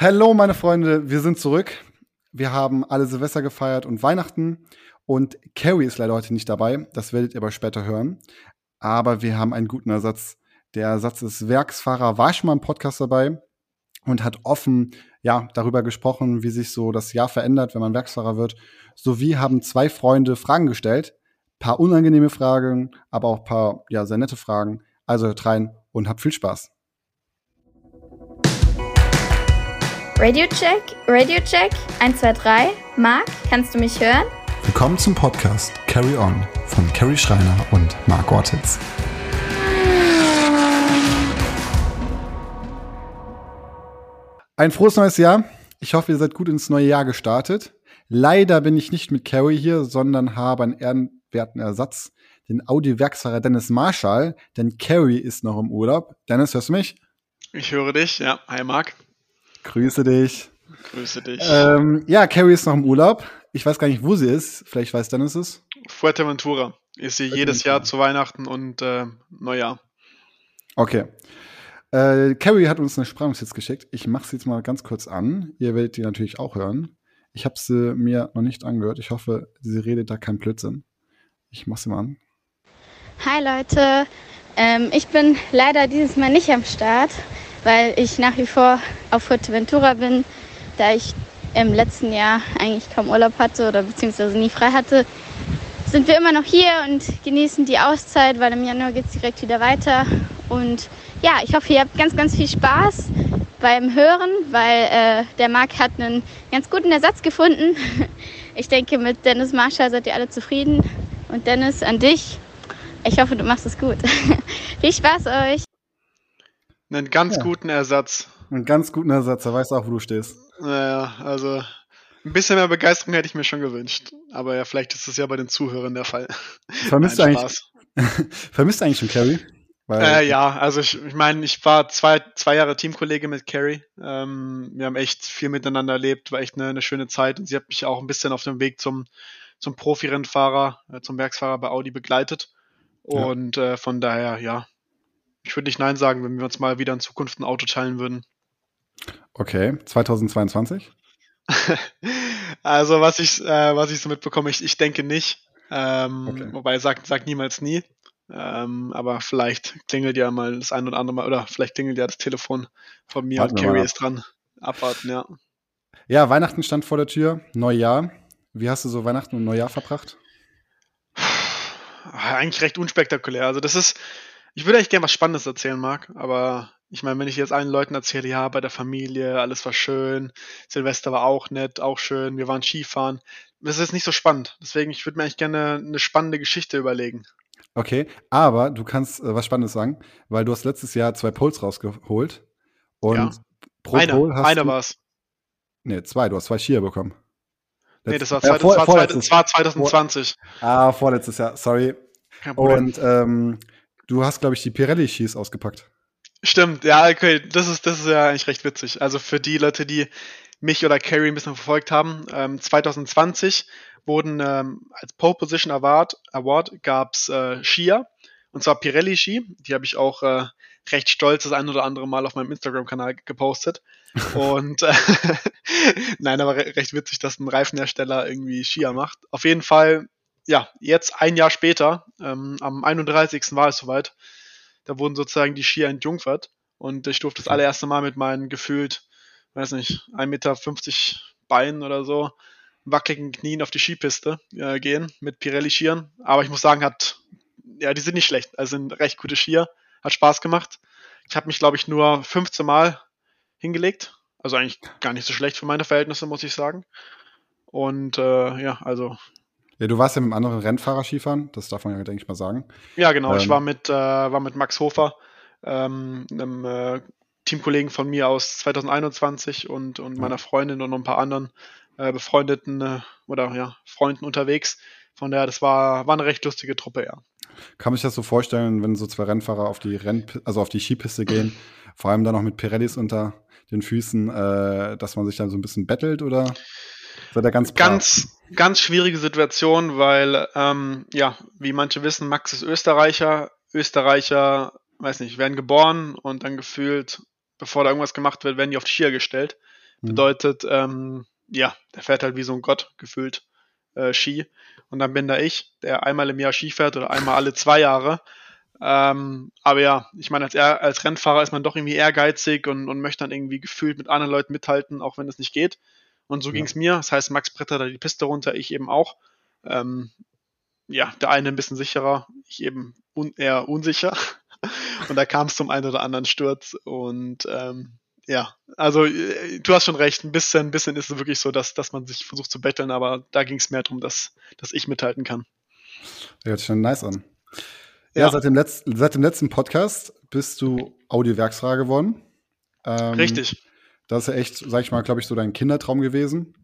Hallo, meine Freunde, wir sind zurück. Wir haben alle Silvester gefeiert und Weihnachten. Und Carrie ist leider heute nicht dabei. Das werdet ihr aber später hören. Aber wir haben einen guten Ersatz. Der Ersatz ist Werksfahrer, war schon mal im Podcast dabei und hat offen ja, darüber gesprochen, wie sich so das Jahr verändert, wenn man Werksfahrer wird. Sowie haben zwei Freunde Fragen gestellt. Paar unangenehme Fragen, aber auch paar ja, sehr nette Fragen. Also hört rein und habt viel Spaß. Radio Check, Radio Check, 1, 2, 3. Marc, kannst du mich hören? Willkommen zum Podcast Carry On von Carrie Schreiner und Marc Ortiz. Ein frohes neues Jahr. Ich hoffe, ihr seid gut ins neue Jahr gestartet. Leider bin ich nicht mit Carrie hier, sondern habe einen ehrenwerten Ersatz, den Audi-Werksfahrer Dennis Marshall, denn Carrie ist noch im Urlaub. Dennis, hörst du mich? Ich höre dich, ja. Hi, Marc. Grüße dich. Grüße dich. Ähm, ja, Carrie ist noch im Urlaub. Ich weiß gar nicht, wo sie ist. Vielleicht weiß Dennis es. Fuerteventura. Ist sie jedes Jahr zu Weihnachten und äh, Neujahr. Okay. Äh, Carrie hat uns eine Sprachnotiz geschickt. Ich mache sie jetzt mal ganz kurz an. Ihr werdet die natürlich auch hören. Ich habe sie mir noch nicht angehört. Ich hoffe, sie redet da kein Blödsinn. Ich mache sie mal an. Hi Leute, ähm, ich bin leider dieses Mal nicht am Start, weil ich nach wie vor auf Fuerteventura bin, da ich im letzten Jahr eigentlich kaum Urlaub hatte oder beziehungsweise nie frei hatte. Sind wir immer noch hier und genießen die Auszeit, weil im Januar geht es direkt wieder weiter. Und ja, ich hoffe, ihr habt ganz, ganz viel Spaß beim Hören, weil äh, der Marc hat einen ganz guten Ersatz gefunden. Ich denke, mit Dennis Marshall seid ihr alle zufrieden. Und Dennis, an dich, ich hoffe, du machst es gut. viel Spaß euch. Einen ganz Ja. guten Ersatz. Einen ganz guten Ersatz. Er weiß auch, wo du stehst. Naja, also ein bisschen mehr Begeisterung hätte ich mir schon gewünscht. Aber ja, vielleicht ist es ja bei den Zuhörern der Fall. Vermisst, Nein, du eigentlich, vermisst du eigentlich schon Carrie? Äh, ja, also ich, ich meine, ich war zwei, zwei Jahre Teamkollege mit Carrie. Ähm, wir haben echt viel miteinander erlebt, war echt eine, eine schöne Zeit und sie hat mich auch ein bisschen auf dem Weg zum, zum Profi-Rennfahrer, äh, zum Werksfahrer bei Audi begleitet. Ja. Und äh, von daher, ja, ich würde nicht Nein sagen, wenn wir uns mal wieder in Zukunft ein Auto teilen würden. Okay, 2022? Also was ich, äh, was ich so mitbekomme, ich, ich denke nicht. Ähm, Okay. Wobei sagt, sagt niemals nie. Ähm, aber vielleicht klingelt ja mal das ein oder andere Mal, oder vielleicht klingelt ja das Telefon von mir Warten und Carrie ist dran. Abwarten, ja. Ja, Weihnachten stand vor der Tür, Neujahr. Wie hast du so Weihnachten und Neujahr verbracht? Eigentlich recht unspektakulär. Also das ist, ich würde eigentlich gerne was Spannendes erzählen, Marc, aber ich meine, wenn ich jetzt allen Leuten erzähle, ja, bei der Familie, alles war schön, Silvester war auch nett, auch schön, wir waren Skifahren, das ist nicht so spannend. Deswegen, ich würde mir eigentlich gerne eine spannende Geschichte überlegen. Okay, aber du kannst äh, was Spannendes sagen, weil du hast letztes Jahr zwei Poles rausgeholt. Und Ja. pro Einer, Pole hast einer du, war es. Nee, zwei, du hast zwei Skier bekommen. Nee, Letz- das war, äh, zwei, vor, das war, zwei, das war 2020. Ah, vorletztes Jahr, sorry. Kein Problem. Und ähm, du hast, glaube ich, die Pirelli-Skis ausgepackt. Stimmt, ja, okay, das ist, das ist ja eigentlich recht witzig. Also für die Leute, die mich oder Carrie ein bisschen verfolgt haben, ähm, 2020 wurden ähm, als Pole Position Award, Award gab's äh, Skier, und zwar Pirelli-Ski. Die habe ich auch äh, recht stolz das ein oder andere Mal auf meinem Instagram-Kanal gepostet. Und äh, nein, aber re recht witzig, dass ein Reifenhersteller irgendwie Skier macht. Auf jeden Fall, ja, jetzt ein Jahr später, ähm, am 31. war es soweit, da wurden sozusagen die Skier entjungfert und ich durfte das allererste Mal mit meinen gefühlt, weiß nicht, 1,50 Meter Beinen oder so, wackeligen Knien auf die Skipiste äh, gehen mit Pirelli-Skiern. Aber ich muss sagen, hat, ja, die sind nicht schlecht. Also sind recht gute Skier. Hat Spaß gemacht. Ich habe mich, glaube ich, nur 15 Mal hingelegt. Also eigentlich gar nicht so schlecht für meine Verhältnisse, muss ich sagen. Und äh, ja, also Ja, du warst ja mit einem anderen Rennfahrer Skifahren, das darf man ja, denke ich mal, sagen. Ja, genau. ich Ähm. war mit, äh, war mit Max Hofer, ähm, einem äh, Teamkollegen von mir aus 2021 und, und Ja. meiner Freundin und noch ein paar anderen äh, befreundeten äh, oder ja, Freunden unterwegs. Von daher, das war, war eine recht lustige Truppe, ja. Kann man sich das so vorstellen, wenn so zwei Rennfahrer auf die Renn also auf die Skipiste gehen, vor allem dann noch mit Pirellis unter den Füßen, äh, dass man sich dann so ein bisschen bettelt oder seid ihr ganz brav? Ganz, ganz schwierige Situation, weil, ähm, ja, wie manche wissen, Max ist Österreicher. Österreicher, weiß nicht, werden geboren und dann gefühlt, bevor da irgendwas gemacht wird, werden die auf die Skier gestellt. Mhm. Bedeutet, ähm, ja, der fährt halt wie so ein Gott gefühlt äh, Ski. Und dann bin da ich, der einmal im Jahr Ski fährt oder einmal alle zwei Jahre. Ähm, aber ja, ich meine, als, als Rennfahrer ist man doch irgendwie ehrgeizig und, und möchte dann irgendwie gefühlt mit anderen Leuten mithalten, auch wenn es nicht geht. Und so ja. ging es mir. Das heißt, Max brettert da die Piste runter, ich eben auch. Ähm, ja, der eine ein bisschen sicherer, ich eben un eher unsicher. Und da kam es zum einen oder anderen Sturz. Und ähm, ja, also äh, du hast schon recht, ein bisschen, ein bisschen ist es wirklich so, dass, dass man sich versucht zu betteln, aber da ging es mehr darum, dass, dass ich mithalten kann. Hört sich schon nice an. Ja, ja seit, dem letzten, seit dem letzten Podcast bist du Audiowerksfahrer geworden. Ähm, Richtig. Das ist ja echt, sag ich mal, glaube ich, so dein Kindertraum gewesen.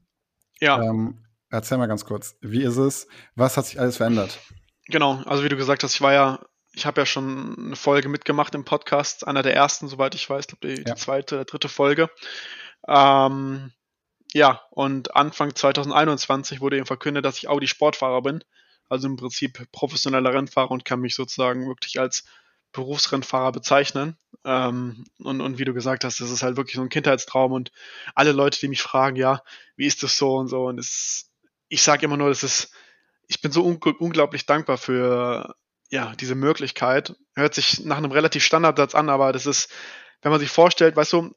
Ja. Ähm, erzähl mal ganz kurz, wie ist es? Was hat sich alles verändert? Genau, also wie du gesagt hast, ich war ja ich habe ja schon eine Folge mitgemacht im Podcast, einer der ersten, soweit ich weiß, glaube die, ja. die zweite oder dritte Folge. Ähm, ja, und Anfang 2021 wurde eben verkündet, dass ich Audi Sportfahrer bin. Also im Prinzip professioneller Rennfahrer und kann mich sozusagen wirklich als Berufsrennfahrer bezeichnen. Ähm, und, und wie du gesagt hast, das ist halt wirklich so ein Kindheitstraum und alle Leute, die mich fragen, ja, wie ist das so und so, und es, ich sage immer nur, das ist, ich bin so un unglaublich dankbar für ja, diese Möglichkeit. Hört sich nach einem relativ Standardsatz an, aber das ist, wenn man sich vorstellt, weißt du,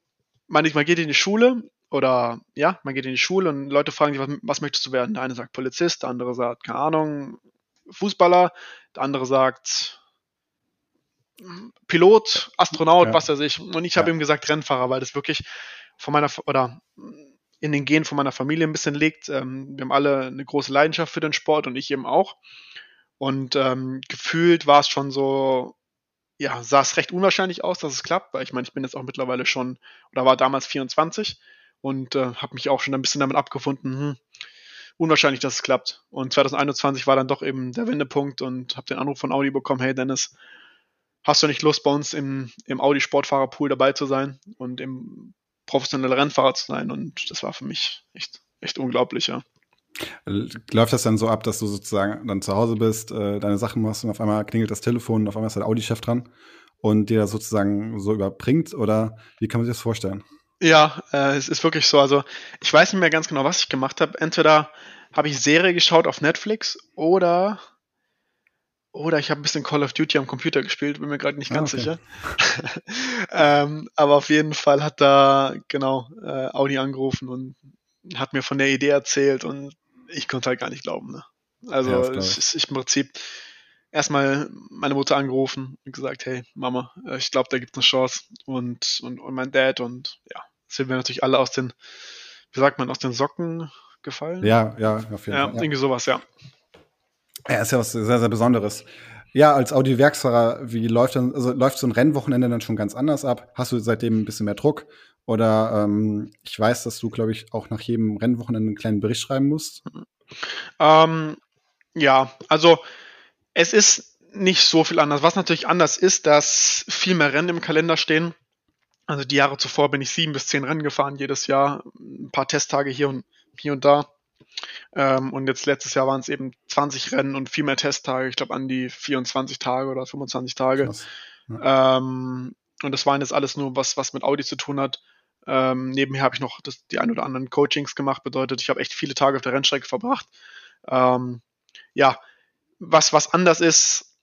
man, man geht in die Schule oder ja, man geht in die Schule und Leute fragen sich, was, was möchtest du werden? Der eine sagt Polizist, der andere sagt, keine Ahnung, Fußballer, der andere sagt Pilot, Astronaut, ja. was weiß ich. Und ich ja. habe ihm gesagt Rennfahrer, weil das wirklich von meiner oder in den Genen von meiner Familie ein bisschen liegt. Ähm, wir haben alle eine große Leidenschaft für den Sport und ich eben auch. Und ähm, gefühlt war es schon so, ja, sah es recht unwahrscheinlich aus, dass es klappt, weil ich meine, ich bin jetzt auch mittlerweile schon, oder war damals 24 und äh, habe mich auch schon ein bisschen damit abgefunden, hm, unwahrscheinlich, dass es klappt. Und 2021 war dann doch eben der Wendepunkt und habe den Anruf von Audi bekommen, hey Dennis, hast du nicht Lust bei uns im, im Audi Sportfahrerpool dabei zu sein und im professioneller Rennfahrer zu sein? Und das war für mich echt, echt unglaublich, ja. Läuft das dann so ab, dass du sozusagen dann zu Hause bist, äh, deine Sachen machst und auf einmal klingelt das Telefon und auf einmal ist der Audi-Chef dran und dir das sozusagen so überbringt? Oder wie kann man sich das vorstellen? Ja, äh, es ist wirklich so. Also ich weiß nicht mehr ganz genau, was ich gemacht habe. Entweder habe ich Serie geschaut auf Netflix oder oder ich habe ein bisschen Call of Duty am Computer gespielt, bin mir gerade nicht ganz ah, okay. sicher. ähm, aber auf jeden Fall hat da genau äh, Audi angerufen und hat mir von der Idee erzählt und ich konnte halt gar nicht glauben. Ne? Also ja, ich, ich, im Prinzip erstmal meine Mutter angerufen und gesagt, hey Mama, äh, ich glaube, da gibt es eine Chance und, und, und mein Dad und ja, sind wir natürlich alle aus den, wie sagt man, aus den Socken gefallen. Ja, ja, auf jeden ja, Fall. Ja, irgendwie sowas, ja. Ja, ist ja was sehr, sehr Besonderes. Ja, als Audi-Werksfahrer, wie läuft dann, also läuft so ein Rennwochenende dann schon ganz anders ab? Hast du seitdem ein bisschen mehr Druck? Oder ähm, ich weiß, dass du, glaube ich, auch nach jedem Rennwochenende einen kleinen Bericht schreiben musst. Ähm, ja, also es ist nicht so viel anders. Was natürlich anders ist, dass viel mehr Rennen im Kalender stehen. Also die Jahre zuvor bin ich sieben bis zehn Rennen gefahren jedes Jahr, ein paar Testtage hier und hier und da. Ähm, und jetzt letztes Jahr waren es eben 20 Rennen und viel mehr Testtage, ich glaube an die 24 Tage oder 25 Tage. Ja. Ähm, und das waren jetzt alles nur was, was mit Audi zu tun hat. Ähm, nebenher habe ich noch das, die ein oder anderen Coachings gemacht, bedeutet, ich habe echt viele Tage auf der Rennstrecke verbracht. Ähm, ja, was, was anders ist,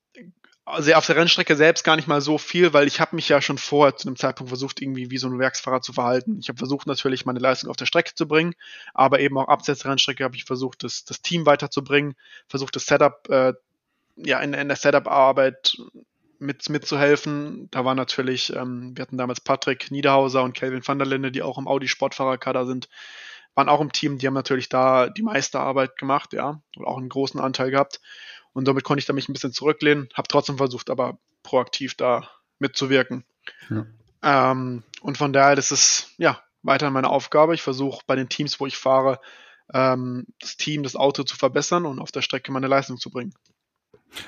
also auf der Rennstrecke selbst gar nicht mal so viel, weil ich habe mich ja schon vorher zu einem Zeitpunkt versucht, irgendwie wie so ein Werksfahrer zu verhalten. Ich habe versucht natürlich meine Leistung auf der Strecke zu bringen, aber eben auch abseits der Rennstrecke habe ich versucht, das, das Team weiterzubringen, versucht das Setup, äh, ja, in, in der Setup-Arbeit mit, mitzuhelfen. Da war natürlich, ähm, wir hatten damals Patrick Niederhauser und Kelvin van der Linde, die auch im Audi-Sportfahrerkader sind, waren auch im Team. Die haben natürlich da die meiste Arbeit gemacht, ja, und auch einen großen Anteil gehabt. Und damit konnte ich da mich ein bisschen zurücklehnen, habe trotzdem versucht, aber proaktiv da mitzuwirken. Ja. Ähm, und von daher, das ist ja weiterhin meine Aufgabe. Ich versuche bei den Teams, wo ich fahre, ähm, das Team, das Auto zu verbessern und auf der Strecke meine Leistung zu bringen.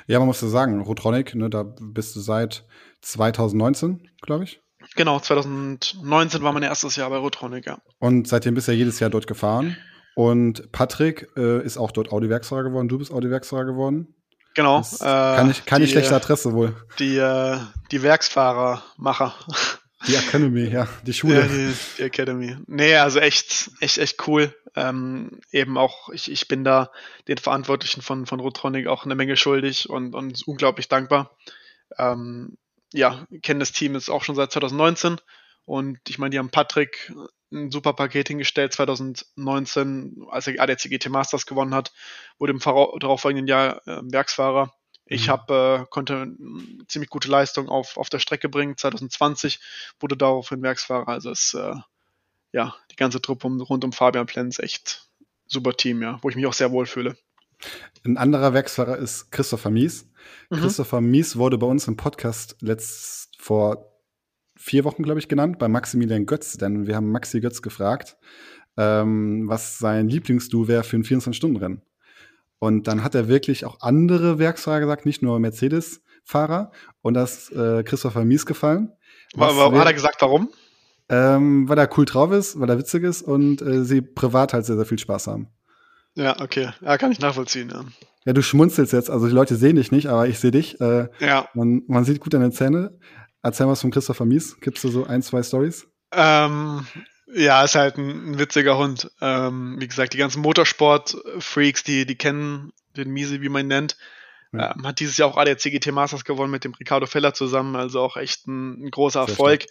Ja, man muss ja sagen, Rotronic, ne, da bist du seit 2019, glaube ich. Genau, 2019 war mein erstes Jahr bei Rotronic, ja. Und seitdem bist du ja jedes Jahr dort gefahren. Und Patrick äh, ist auch dort Audi-Werksfahrer geworden. Du bist Audi-Werksfahrer geworden. Genau. Äh, kann ich, kann die, schlechte Adresse wohl. Die, äh, die Werksfahrermacher. Die Academy, ja, die Schule. Ja, die, die, Academy. Nee, also echt, echt, echt cool. Ähm, eben auch, ich, ich bin da den Verantwortlichen von, von Rotronic auch eine Menge schuldig und, und unglaublich dankbar. Ähm, ja, kenne das Team jetzt auch schon seit 2019 und ich meine, die haben Patrick ein super Paket hingestellt 2019, als er ADAC GT Masters gewonnen hat, wurde im darauffolgenden Jahr äh, Werksfahrer. Ich mhm. habe äh, konnte eine ziemlich gute Leistung auf, auf der Strecke bringen. 2020 wurde daraufhin Werksfahrer. Also ist äh, ja die ganze Truppe um, rund um Fabian Plenz echt super Team, ja, wo ich mich auch sehr wohl fühle. Ein anderer Werksfahrer ist Christopher Mies. Mhm. Christopher Mies wurde bei uns im Podcast letzt vor vier Wochen, glaube ich, genannt, bei Maximilian Götz, denn wir haben Maxi Götz gefragt, ähm, was sein Lieblingsdu wäre für ein 24-Stunden-Rennen. Und dann hat er wirklich auch andere Werksfahrer gesagt, nicht nur Mercedes-Fahrer. Und das äh, Christopher Mies gefallen. Warum hat er gesagt, warum? Ähm, weil er cool drauf ist, weil er witzig ist und äh, sie privat halt sehr, sehr viel Spaß haben. Ja, okay. Ja, kann ich nachvollziehen, ja. Ja, du schmunzelst jetzt, also die Leute sehen dich nicht, aber ich sehe dich. Äh, ja. Man, man sieht gut deine Zähne. Erzähl was von Christopher Mies. Gibst du so ein, zwei Stories? Ähm, ja, ist halt ein, ein witziger Hund. Ähm, wie gesagt, die ganzen Motorsport-Freaks, die, die kennen den Miese, wie man ihn nennt. Ja. Ähm, hat dieses Jahr auch ADAC GT Masters gewonnen mit dem Ricardo Feller zusammen, also auch echt ein, ein großer Erfolg.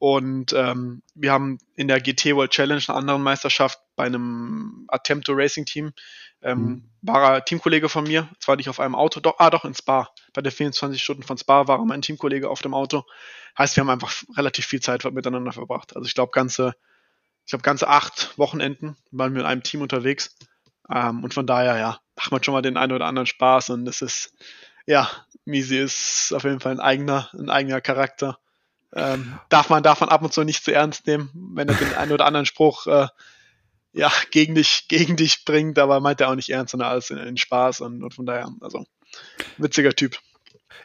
Und ähm, wir haben in der GT World Challenge, einer anderen Meisterschaft, bei einem Attempto Racing Team, ähm, mhm. war er Teamkollege von mir, zwar nicht auf einem Auto, doch, ah doch, in Spa. Bei der 24 Stunden von Spa war er mein Teamkollege auf dem Auto. Heißt, wir haben einfach relativ viel Zeit miteinander verbracht. Also ich glaube, ganze ich glaube, ganze acht Wochenenden waren wir in einem Team unterwegs. Ähm, und von daher, ja, macht man schon mal den einen oder anderen Spaß und es ist, ja, Misi ist auf jeden Fall ein eigener, ein eigener Charakter. Ähm, darf man darf man ab und zu nicht zu ernst nehmen, wenn er den einen oder anderen Spruch äh, ja, gegen dich, gegen dich bringt, aber meint er auch nicht ernst, sondern alles in, in Spaß und, und, von daher, also witziger Typ.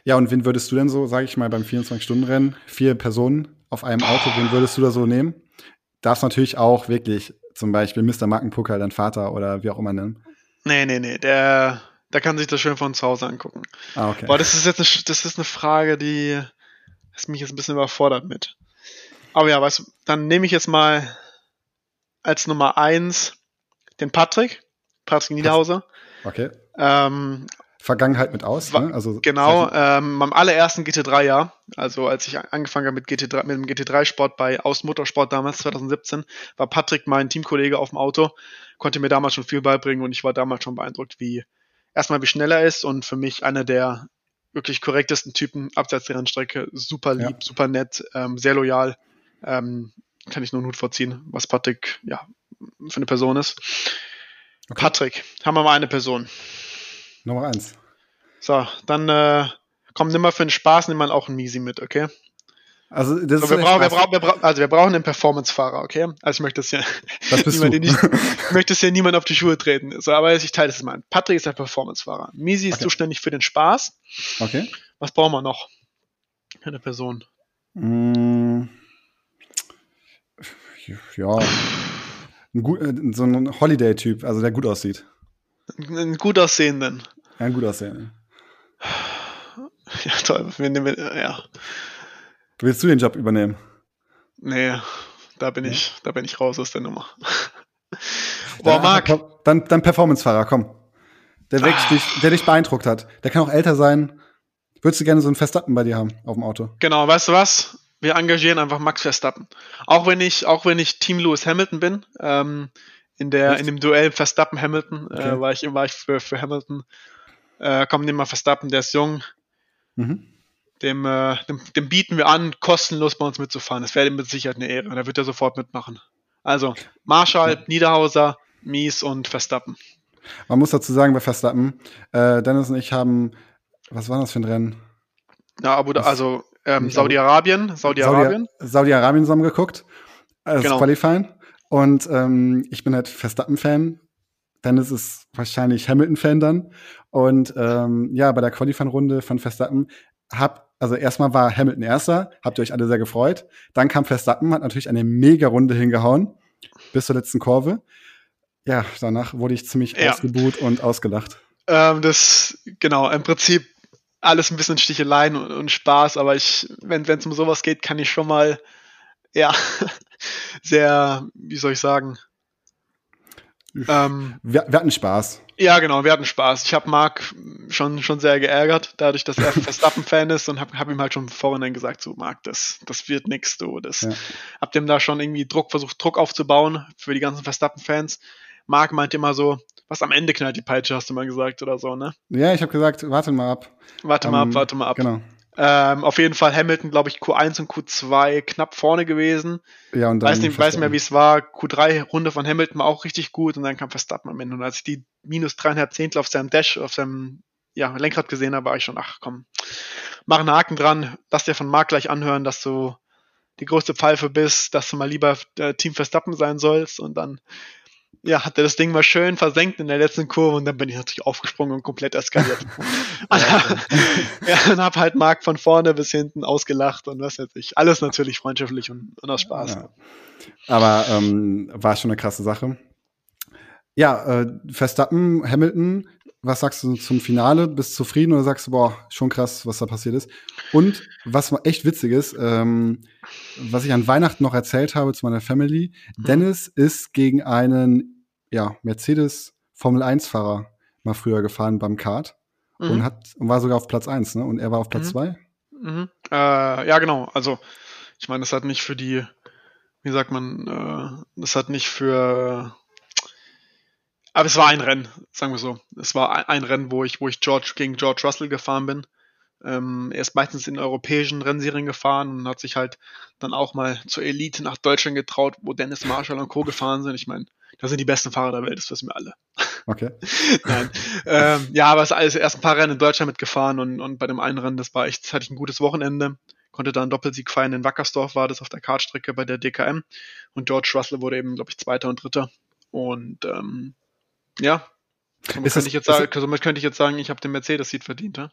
Ja, und wen würdest du denn so, sage ich mal, beim 24-Stunden-Rennen, vier Personen auf einem Auto, wen würdest du da so nehmen? darfst natürlich auch wirklich zum Beispiel Mr. Markenpucker, dein Vater oder wie auch immer nennen. Nee, nee, nee, der, der kann sich das schön von zu Hause angucken. Ah, okay. Boah, das ist jetzt eine, das ist eine Frage, die das mich jetzt ein bisschen überfordert mit. Aber ja, was, dann nehme ich jetzt mal als Nummer eins den Patrick, Patrick Niederhauser. Okay. Ähm, Vergangenheit mit aus. Ne? Also genau, ähm, beim allerersten GT3-Jahr, also als ich angefangen habe mit, GT3, mit dem GT3-Sport bei Aus Motorsport damals, 2017, war Patrick mein Teamkollege auf dem Auto, konnte mir damals schon viel beibringen und ich war damals schon beeindruckt, wie erstmal wie schnell er ist und für mich einer der wirklich korrektesten Typen abseits der Rennstrecke, super lieb, ja. super nett, ähm, sehr loyal, ähm, kann ich nur einen Hut vorziehen, was Patrick ja für eine Person ist. Okay. Patrick, haben wir mal eine Person. Nummer eins. So, dann äh, komm, nimm mal für den Spaß, nimm mal auch einen Misi mit, okay? Also, das so, wir, brauchen, wir, brauchen, wir, brauchen, also wir brauchen einen Performance-Fahrer, okay? Also ich möchte das hier, das bist niemand, nicht, ich möchte es hier niemand auf die Schuhe treten. So, aber ich teile das mal. Patrick ist ein Performance-Fahrer. Misi ist okay. zuständig für den Spaß. Okay. Was brauchen wir noch? Eine Person. Mm, ja. Ein gut, äh, so ein Holiday-Typ, also der gut aussieht. Einen gut aussehenden. Ja, gut aussehenden. Ja, toll. Wir nehmen, ja. Willst du den Job übernehmen? Nee, da bin ich, da bin ich raus aus der Nummer. Boah, Marc. Dann, dann Performance-Fahrer, komm. Der, ah. dich, der dich beeindruckt hat. Der kann auch älter sein. Würdest du gerne so einen Verstappen bei dir haben auf dem Auto? Genau, weißt du was? Wir engagieren einfach Max Verstappen. Auch wenn ich, auch wenn ich Team Lewis Hamilton bin, ähm, in der, in dem Duell Verstappen-Hamilton, äh, okay. äh, war ich, war ich für, für Hamilton. Äh, komm, nimm mal Verstappen, der ist jung. Mhm. Dem, äh, dem, dem, bieten wir an, kostenlos bei uns mitzufahren. Das wäre ihm mit Sicherheit eine Ehre. Da wird er sofort mitmachen. Also, Marshall, ja. Niederhauser, Mies und Verstappen. Man muss dazu sagen, bei Verstappen, äh, Dennis und ich haben, was war das für ein Rennen? Ja, Abu, also ähm, Saudi-Arabien, Saudi-Arabien. Saudi-Arabien zusammen geguckt, als genau. Qualifying. Und ähm, ich bin halt Verstappen-Fan. Dennis ist wahrscheinlich Hamilton-Fan dann. Und ähm, ja, bei der Qualifying-Runde von Verstappen hab, also erstmal war Hamilton Erster, habt ihr euch alle sehr gefreut. Dann kam Verstappen, hat natürlich eine Mega-Runde hingehauen, bis zur letzten Kurve. Ja, danach wurde ich ziemlich ja. ausgebuht und ausgelacht. Ähm, das, genau, im Prinzip alles ein bisschen Sticheleien und, und Spaß, aber ich, wenn es um sowas geht, kann ich schon mal ja, sehr, wie soll ich sagen, ähm, wir, wir, hatten Spaß. Ja, genau, wir hatten Spaß. Ich habe Marc schon, schon sehr geärgert, dadurch, dass er Verstappen-Fan ist und habe hab ihm halt schon vorhin gesagt, so Marc, das, das wird nix, du. Das, ja. Hab dem da schon irgendwie Druck, versucht Druck aufzubauen für die ganzen Verstappen-Fans. Marc meint immer so, was am Ende knallt die Peitsche, hast du mal gesagt oder so, ne? Ja, ich habe gesagt, warte mal ab. Warte um, mal ab, ähm, warte mal ab. Genau. Ähm, auf jeden Fall Hamilton, glaube ich, Q1 und Q2 knapp vorne gewesen. Ja, und dann weiß nicht, weiß mehr, wie es war. Q3-Runde von Hamilton war auch richtig gut und dann kam Verstappen am Ende. Und als ich die minus dreieinhalb Zehntel auf seinem Dash, auf seinem ja, Lenkrad gesehen habe, war ich schon, ach komm, mach einen Haken dran, lass dir von Marc gleich anhören, dass du die größte Pfeife bist, dass du mal lieber äh, Team Verstappen sein sollst und dann ja, hat er das Ding mal schön versenkt in der letzten Kurve und dann bin ich natürlich aufgesprungen und komplett eskaliert. ja, und hab halt Marc von vorne bis hinten ausgelacht und was weiß ich. Alles natürlich freundschaftlich und, und aus Spaß. Ja. Aber ähm, war schon eine krasse Sache. Ja, äh, Verstappen, Hamilton, was sagst du zum Finale? Bist du zufrieden oder sagst du, boah, schon krass, was da passiert ist? Und was echt witzig ist, ähm, was ich an Weihnachten noch erzählt habe zu meiner Family, mhm. Dennis ist gegen einen ja, Mercedes Formel 1-Fahrer mal früher gefahren beim Kart mhm. und hat und war sogar auf Platz 1, ne? Und er war auf Platz 2? Mhm. Mhm. Äh, ja, genau. Also, ich meine, das hat nicht für die, wie sagt man, äh, das hat nicht für aber es war ein Rennen, sagen wir so. Es war ein Rennen, wo ich, wo ich George gegen George Russell gefahren bin. Ähm, er ist meistens in europäischen Rennserien gefahren und hat sich halt dann auch mal zur Elite nach Deutschland getraut, wo Dennis Marshall und Co. gefahren sind. Ich meine, das sind die besten Fahrer der Welt, das wissen wir alle. Okay. Nein. Ähm, ja, aber es ist alles erst ein paar Rennen in Deutschland mitgefahren und, und bei dem einen Rennen, das war echt, das hatte ich ein gutes Wochenende. Konnte da einen Doppelsieg feiern in Wackersdorf, war das auf der Kartstrecke bei der DKM. Und George Russell wurde eben, glaube ich, Zweiter und Dritter. Und ähm, ja, somit, könnte, ich jetzt sagen, somit könnte ich jetzt sagen, ich habe den Mercedes-Seat verdient. Ja?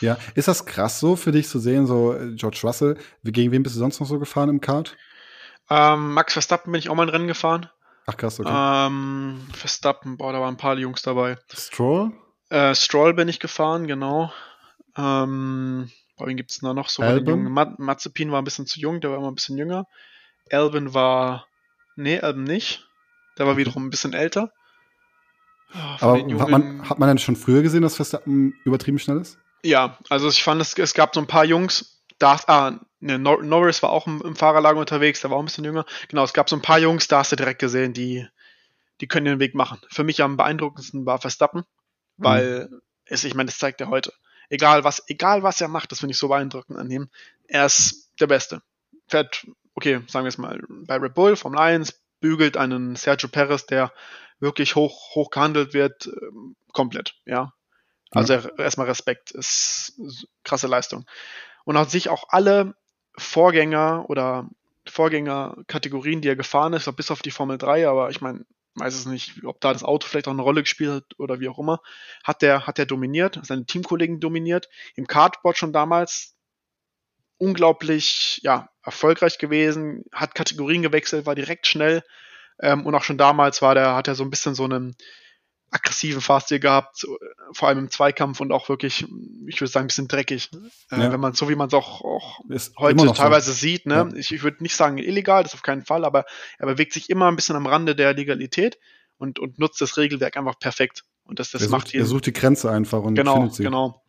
ja, ist das krass so für dich zu sehen, so äh, George Russell? Gegen wen bist du sonst noch so gefahren im Kart? Ähm, Max Verstappen bin ich auch mal ein Rennen gefahren. Ach krass, okay. Ähm, Verstappen, boah, da waren ein paar Jungs dabei. Stroll? Äh, Stroll bin ich gefahren, genau. Ähm, bei wen gibt es da noch so? Albin? Ma Mazepin war ein bisschen zu jung, der war immer ein bisschen jünger. Albin war, nee, Albin nicht. Der war wiederum ein bisschen älter. Oh, Aber hat man, hat man denn schon früher gesehen, dass Verstappen übertrieben schnell ist? Ja, also ich fand, es, es gab so ein paar Jungs, da, ah, ne, Nor Norris war auch im, im, Fahrerlager unterwegs, der war auch ein bisschen jünger. Genau, es gab so ein paar Jungs, da hast du direkt gesehen, die, die können den Weg machen. Für mich am beeindruckendsten war Verstappen, mhm. weil mhm. es, ich meine, das zeigt er heute. Egal was, egal was er macht, das finde ich so beeindruckend an ihm. Er ist der Beste. Fährt, okay, sagen wir es mal, bei Red Bull, Formel 1, bügelt einen Sergio Perez, der wirklich hoch, hoch gehandelt wird, ähm, komplett, ja. Also ja. erstmal Respekt, ist krasse Leistung und hat sich auch alle Vorgänger oder Vorgängerkategorien, die er gefahren ist, bis auf die Formel 3, aber ich meine, weiß es nicht, ob da das Auto vielleicht auch eine Rolle gespielt hat oder wie auch immer, hat der, hat der dominiert, seine Teamkollegen dominiert, im Kartboard schon damals unglaublich, ja, erfolgreich gewesen, hat Kategorien gewechselt, war direkt schnell, ähm, und auch schon damals war der, hat er so ein bisschen so einen, aggressiven Fahrstil gehabt, vor allem im Zweikampf und auch wirklich, ich würde sagen, ein bisschen dreckig. Äh, ja. Wenn man, so wie man es auch, auch heute teilweise so. sieht, ne? Ja. Ich, ich würde nicht sagen illegal, das auf keinen Fall, aber er bewegt sich immer ein bisschen am Rande der Legalität und, und nutzt das Regelwerk einfach perfekt. Und das, das er macht sucht, ihn. Er sucht die Grenze einfach und genau, findet sie. Genau.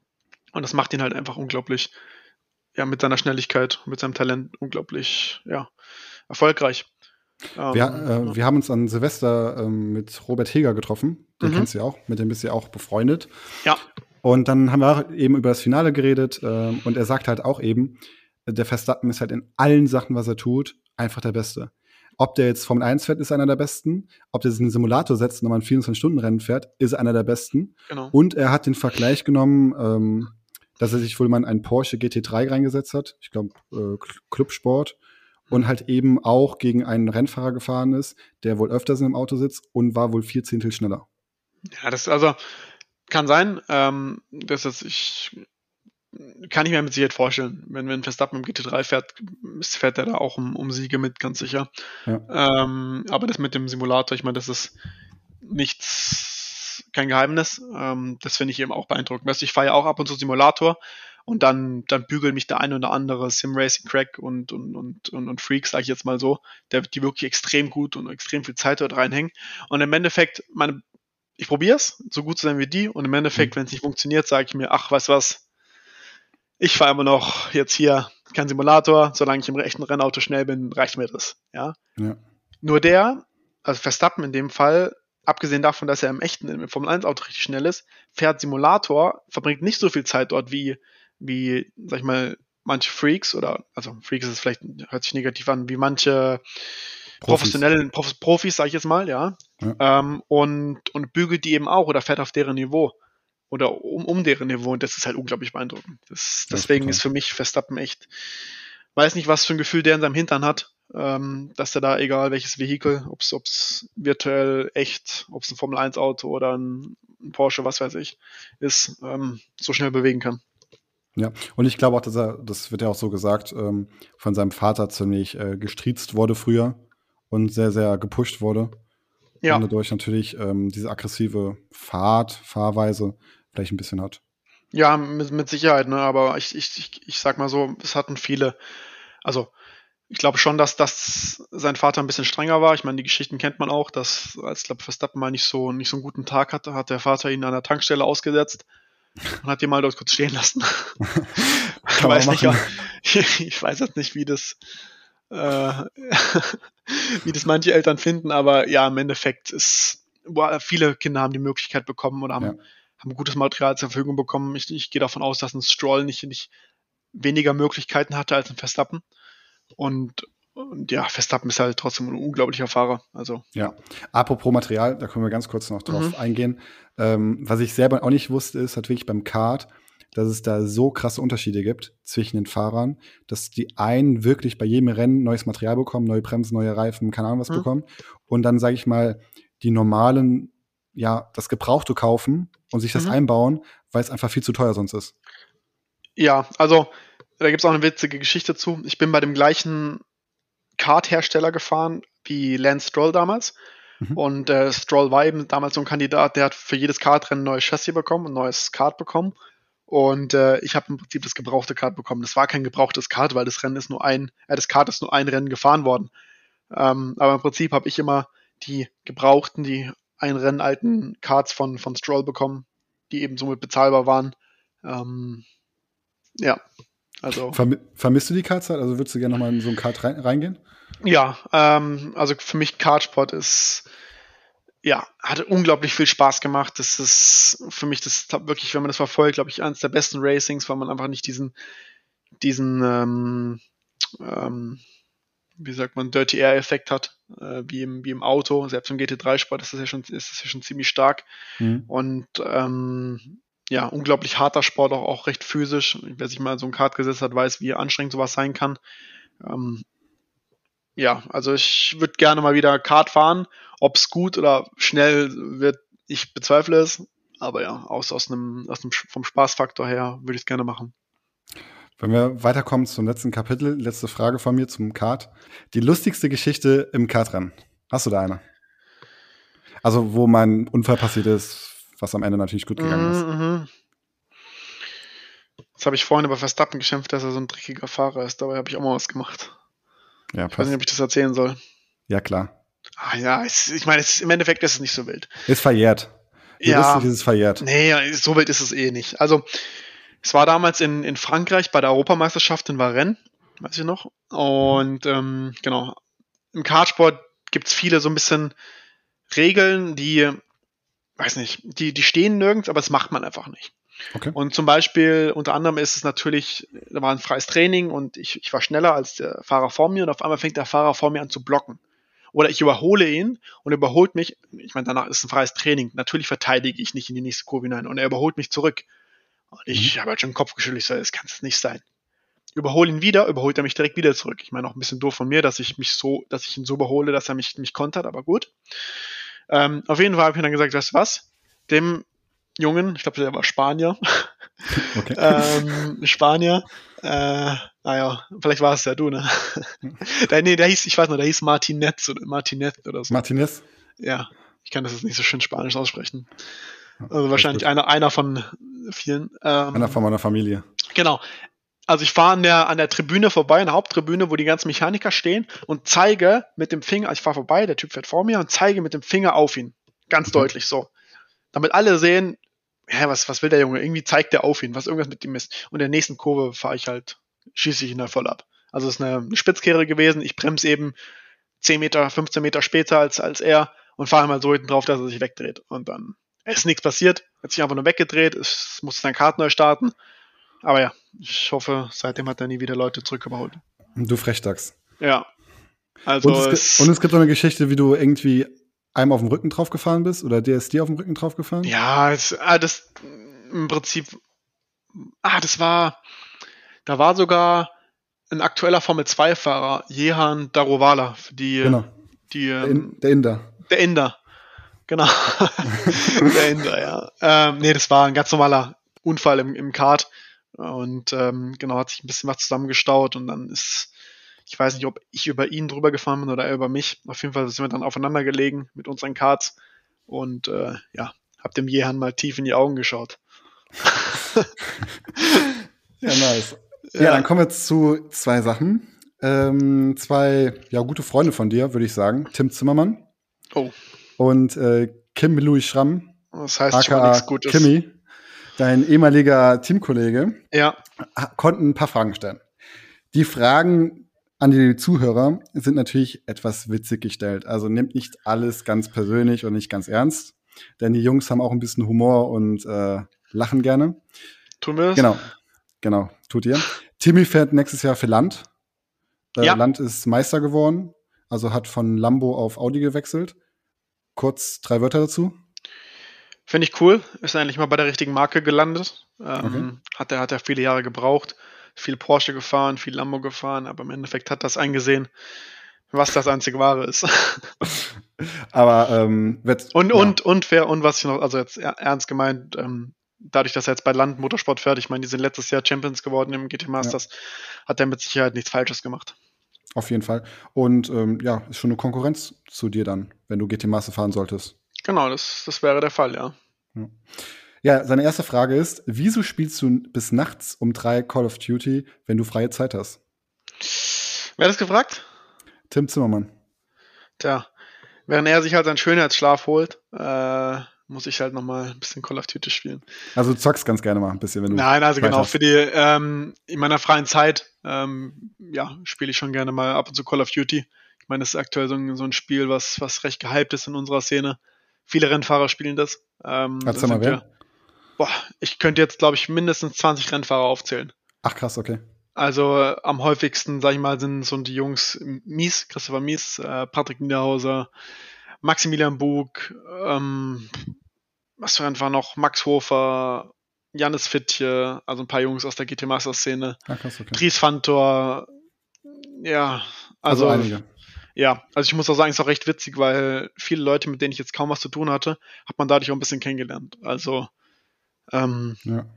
Und das macht ihn halt einfach unglaublich, ja, mit seiner Schnelligkeit, mit seinem Talent unglaublich, ja, erfolgreich. Wir, ähm, äh, wir haben uns an Silvester ähm, mit Robert Heger getroffen. Den mhm. kennst du ja auch, mit dem bist du ja auch befreundet. Ja. Und dann haben wir auch eben über das Finale geredet äh, und er sagt halt auch eben, der Verstappen ist halt in allen Sachen, was er tut, einfach der Beste. Ob der jetzt Formel 1 fährt, ist einer der Besten. Ob der sich in den Simulator setzt und nochmal ein 24-Stunden-Rennen fährt, ist einer der Besten. Genau. Und er hat den Vergleich genommen, ähm, dass er sich wohl mal in einen Porsche GT3 reingesetzt hat. Ich glaube, äh, Clubsport und halt eben auch gegen einen Rennfahrer gefahren ist, der wohl öfters in einem Auto sitzt und war wohl vier Zehntel schneller. Ja, das also kann sein. Ähm, das ist, ich kann ich mir mit Sicherheit vorstellen. Wenn, wenn Verstappen im GT3 fährt, fährt er da auch um, um Siege mit, ganz sicher. Ja. Ähm, aber das mit dem Simulator, ich meine, das ist nichts, kein Geheimnis. Ähm, das finde ich eben auch beeindruckend. Weißt, ich fahre ja auch ab und zu Simulator Und dann, dann bügeln mich der ein oder andere Sim Racing Crack und, und, und, und, und Freak, sage ich jetzt mal so, der, die wirklich extrem gut und extrem viel Zeit dort reinhängen. Und im Endeffekt, meine, ich probiere es, so gut zu sein wie die. Und im Endeffekt, mhm. wenn es nicht funktioniert, sage ich mir, ach, weißt was, ich fahre immer noch jetzt hier kein Simulator, solange ich im rechten Rennauto schnell bin, reicht mir das. Ja. ja. Nur der, also Verstappen in dem Fall, abgesehen davon, dass er im echten im Formel 1 Auto richtig schnell ist, fährt Simulator, verbringt nicht so viel Zeit dort wie, wie, sag ich mal, manche Freaks oder, also Freaks ist es vielleicht, hört sich negativ an, wie manche professionellen Profis, Profis sag ich jetzt mal, ja. ja. Ähm, und, und bügelt die eben auch oder fährt auf deren Niveau oder um, um deren Niveau und das ist halt unglaublich beeindruckend. Das, deswegen ist, ist für mich Verstappen echt, weiß nicht, was für ein Gefühl der in seinem Hintern hat, ähm, dass er da, egal welches Vehikel, ob es virtuell, echt, ob es ein Formel 1 Auto oder ein, ein Porsche, was weiß ich, ist, ähm, so schnell bewegen kann. Ja, und ich glaube auch, dass er, das wird ja auch so gesagt, ähm, von seinem Vater ziemlich äh, gestriezt wurde früher und sehr, sehr gepusht wurde. Ja. Und dadurch natürlich ähm, diese aggressive Fahrt, Fahrweise vielleicht ein bisschen hat. Ja, mit, mit Sicherheit, ne? aber ich, ich, ich, ich sag mal so, es hatten viele, also ich glaube schon, dass das sein Vater ein bisschen strenger war. Ich meine, die Geschichten kennt man auch, dass als glaube Verstappen mal nicht so nicht so einen guten Tag hatte, hat der Vater ihn an der Tankstelle ausgesetzt und hat ihn mal dort kurz stehen lassen. ich weiß nicht, ich weiß jetzt nicht, wie das äh, wie das manche Eltern finden, aber ja, im Endeffekt ist boah, viele Kinder haben die Möglichkeit bekommen oder haben, ja. haben gutes Material zur Verfügung bekommen. Ich, ich gehe davon aus, dass ein Stroll nicht, nicht weniger Möglichkeiten hatte als ein Verstappen. Und, und ja, Verstappen ist halt trotzdem ein unglaublicher Fahrer. Also. Ja. Apropos Material, da können wir ganz kurz noch drauf mhm. eingehen. Ähm, was ich selber auch nicht wusste, ist halt wirklich beim Kart, dass es da so krasse Unterschiede gibt zwischen den Fahrern, dass die einen wirklich bei jedem Rennen neues Material bekommen, neue Bremsen, neue Reifen, keine Ahnung was mhm. bekommen. Und dann, sage ich mal, die normalen, ja, das Gebrauchte kaufen und sich das mhm. einbauen, weil es einfach viel zu teuer sonst ist. Ja, also da gibt es auch eine witzige Geschichte zu. Ich bin bei dem gleichen Kart-Hersteller gefahren wie Lance Stroll damals. Mhm. Und äh, Stroll war eben damals so ein Kandidat, der hat für jedes Kartrennen ein neues Chassis bekommen, ein neues Kart bekommen. Und äh, ich habe im Prinzip das gebrauchte Kart bekommen. Das war kein gebrauchtes Kart, weil das Rennen ist nur ein, äh, das Kart ist nur ein Rennen gefahren worden. Ähm, aber im Prinzip habe ich immer die gebrauchten, die ein Rennen alten Karts von, von Stroll bekommen, die eben somit bezahlbar waren. Ähm, ja, also. Vermi vermisst du die Kartzeit? Also würdest du gerne nochmal in so ein Kart rein, reingehen? Ja, ähm, also für mich Kartsport ist, ja, hatte unglaublich viel Spaß gemacht. Das ist für mich das wirklich, wenn man das verfolgt, glaube ich, eines der besten Racings, weil man einfach nicht diesen, diesen, ähm, ähm, wie sagt man, Dirty Air Effekt hat, äh, wie, im, wie im Auto. Selbst im GT3 Sport ist das ja schon, ist das ja schon ziemlich stark. Mhm. Und ähm, ja, unglaublich harter Sport, auch, auch recht physisch. Wer sich mal so ein Kart gesetzt hat, weiß, wie anstrengend sowas sein kann. Ähm, ja, also ich würde gerne mal wieder Kart fahren. Ob es gut oder schnell wird, ich bezweifle es. Aber ja, aus, aus einem, aus einem, vom Spaßfaktor her würde ich es gerne machen. Wenn wir weiterkommen zum letzten Kapitel, letzte Frage von mir zum Kart. Die lustigste Geschichte im Kartrennen. Hast du da eine? Also, wo mein Unfall passiert ist, was am Ende natürlich gut gegangen ist. Mhm. Jetzt habe ich vorhin über Verstappen geschimpft, dass er so ein dreckiger Fahrer ist. Dabei habe ich auch mal was gemacht. Ja, ich weiß nicht, ob ich das erzählen soll. Ja, klar. Ah, ja, es, ich meine, im Endeffekt ist es nicht so wild. Ist verjährt. ja, ist es verjährt. Nee, so wild ist es eh nicht. Also, es war damals in, in Frankreich bei der Europameisterschaft in Varennes, weiß ich noch. Und ähm, genau, im Kartsport gibt es viele so ein bisschen Regeln, die weiß nicht, die, die stehen nirgends, aber das macht man einfach nicht. Okay. Und zum Beispiel, unter anderem ist es natürlich, da war ein freies Training und ich, ich war schneller als der Fahrer vor mir und auf einmal fängt der Fahrer vor mir an zu blocken. Oder ich überhole ihn und er überholt mich. Ich meine, danach ist es ein freies Training. Natürlich verteidige ich nicht in die nächste Kurve hinein und er überholt mich zurück. Und ich mhm. habe halt schon den Kopf geschüttelt, ich so, das kann es nicht sein. Überhole ihn wieder, überholt er mich direkt wieder zurück. Ich meine, auch ein bisschen doof von mir, dass ich mich so, dass ich ihn so überhole, dass er mich, mich kontert, aber gut. Ähm, auf jeden Fall habe ich dann gesagt, weißt du was? Dem Jungen, ich glaube, der war Spanier. Okay. ähm, Spanier. Äh, naja, vielleicht war es ja du, ne? der, nee, der hieß, ich weiß noch, der hieß Martinez oder Martinez oder so. Martinez? Ja, ich kann das jetzt nicht so schön Spanisch aussprechen. Also wahrscheinlich einer, einer von vielen. Ähm, einer von meiner Familie. Genau. Also ich fahre an der, an der Tribüne vorbei, an der Haupttribüne, wo die ganzen Mechaniker stehen und zeige mit dem Finger, also ich fahre vorbei, der Typ fährt vor mir und zeige mit dem Finger auf ihn. Ganz mhm. deutlich so. Damit alle sehen, hä, was, was will der Junge? Irgendwie zeigt der auf ihn, was irgendwas mit ihm ist. Und in der nächsten Kurve fahre ich halt, schieße ich ihn da voll ab. Also es ist eine, eine Spitzkehre gewesen. Ich bremse eben 10 Meter, 15 Meter später als, als er und fahre mal so hinten drauf, dass er sich wegdreht. Und dann ist nichts passiert, hat sich einfach nur weggedreht, es musste sein Kart neu starten. Aber ja, ich hoffe, seitdem hat er nie wieder Leute zurückgebaut. Du Frechdachs. Ja. Also und, es, es, und es gibt eine Geschichte, wie du irgendwie einem auf dem Rücken drauf gefahren bist oder der ist dir auf dem Rücken drauf gefahren? Ja, es, ah, das im Prinzip, ah, das war, da war sogar ein aktueller Formel 2-Fahrer, Jehan Darovala, die, genau. die, der, In, der Inder. Der Inder, genau. der Inder, ja. Ähm, nee, das war ein ganz normaler Unfall im, im Kart und ähm, genau, hat sich ein bisschen was zusammengestaut und dann ist ich weiß nicht, ob ich über ihn drüber gefahren bin oder er über mich. Auf jeden Fall sind wir dann aufeinander gelegen mit unseren Karts und äh, ja, hab dem Jehan mal tief in die Augen geschaut. ja, nice. Ja, ja, dann kommen wir zu zwei Sachen. Ähm, zwei ja, gute Freunde von dir, würde ich sagen. Tim Zimmermann. Oh. Und äh, Kim Louis Schramm. Das heißt aka schon nichts Gutes. Kimmy, dein ehemaliger Teamkollege. Ja. Konnten ein paar Fragen stellen. Die Fragen an die Zuhörer sind natürlich etwas witzig gestellt. Also nimmt nicht alles ganz persönlich und nicht ganz ernst, denn die Jungs haben auch ein bisschen Humor und äh, lachen gerne. Tun wir es? Genau, genau, tut ihr. Timmy fährt nächstes Jahr für Land. Äh, ja. Land ist Meister geworden, also hat von Lambo auf Audi gewechselt. Kurz drei Wörter dazu. Finde ich cool. Ist eigentlich mal bei der richtigen Marke gelandet. Ähm, okay. Hat er hat er viele Jahre gebraucht viel Porsche gefahren, viel Lambo gefahren, aber im Endeffekt hat das eingesehen, was das einzige Wahre ist. aber ähm, wird, und, ja. und, und fair, und was ich noch, also jetzt ernst gemeint, ähm, dadurch, dass er jetzt bei Land Motorsport fährt, ich meine, die sind letztes Jahr Champions geworden im GT Masters, ja. hat er mit Sicherheit nichts Falsches gemacht. Auf jeden Fall. Und ähm, ja, ist schon eine Konkurrenz zu dir dann, wenn du GT Master fahren solltest. Genau, das, das wäre der Fall, ja. ja. Seine erste Frage ist, wieso spielst du bis nachts um drei Call of Duty, wenn du freie Zeit hast? Wer hat das gefragt? Tim Zimmermann. Tja, während er sich halt seinen Schönheitsschlaf holt, äh, muss ich halt noch mal ein bisschen Call of Duty spielen. Also du zockst ganz gerne mal ein bisschen, wenn du. Nein, also genau, hast. für die, ähm, in meiner freien Zeit, ähm, ja, spiele ich schon gerne mal ab und zu Call of Duty. Ich meine, das ist aktuell so ein, so ein Spiel, was, was recht gehypt ist in unserer Szene. Viele Rennfahrer spielen das. Ähm, Erzähl mal wer? boah, ich könnte jetzt, glaube ich, mindestens 20 Rennfahrer aufzählen. Ach krass, okay. Also äh, am häufigsten, sag ich mal, sind so die Jungs Mies, Christopher Mies, äh, Patrick Niederhauser, Maximilian Bug, ähm, was für Rennfahrer noch, Max Hofer, Janis Fittje, also ein paar Jungs aus der GT Master Szene, ah, krass, okay. Dries Fantor, ja, also, also einige. Ja, also ich muss auch sagen, es ist auch recht witzig, weil viele Leute, mit denen ich jetzt kaum was zu tun hatte, hat man dadurch auch ein bisschen kennengelernt. Also ähm, ja.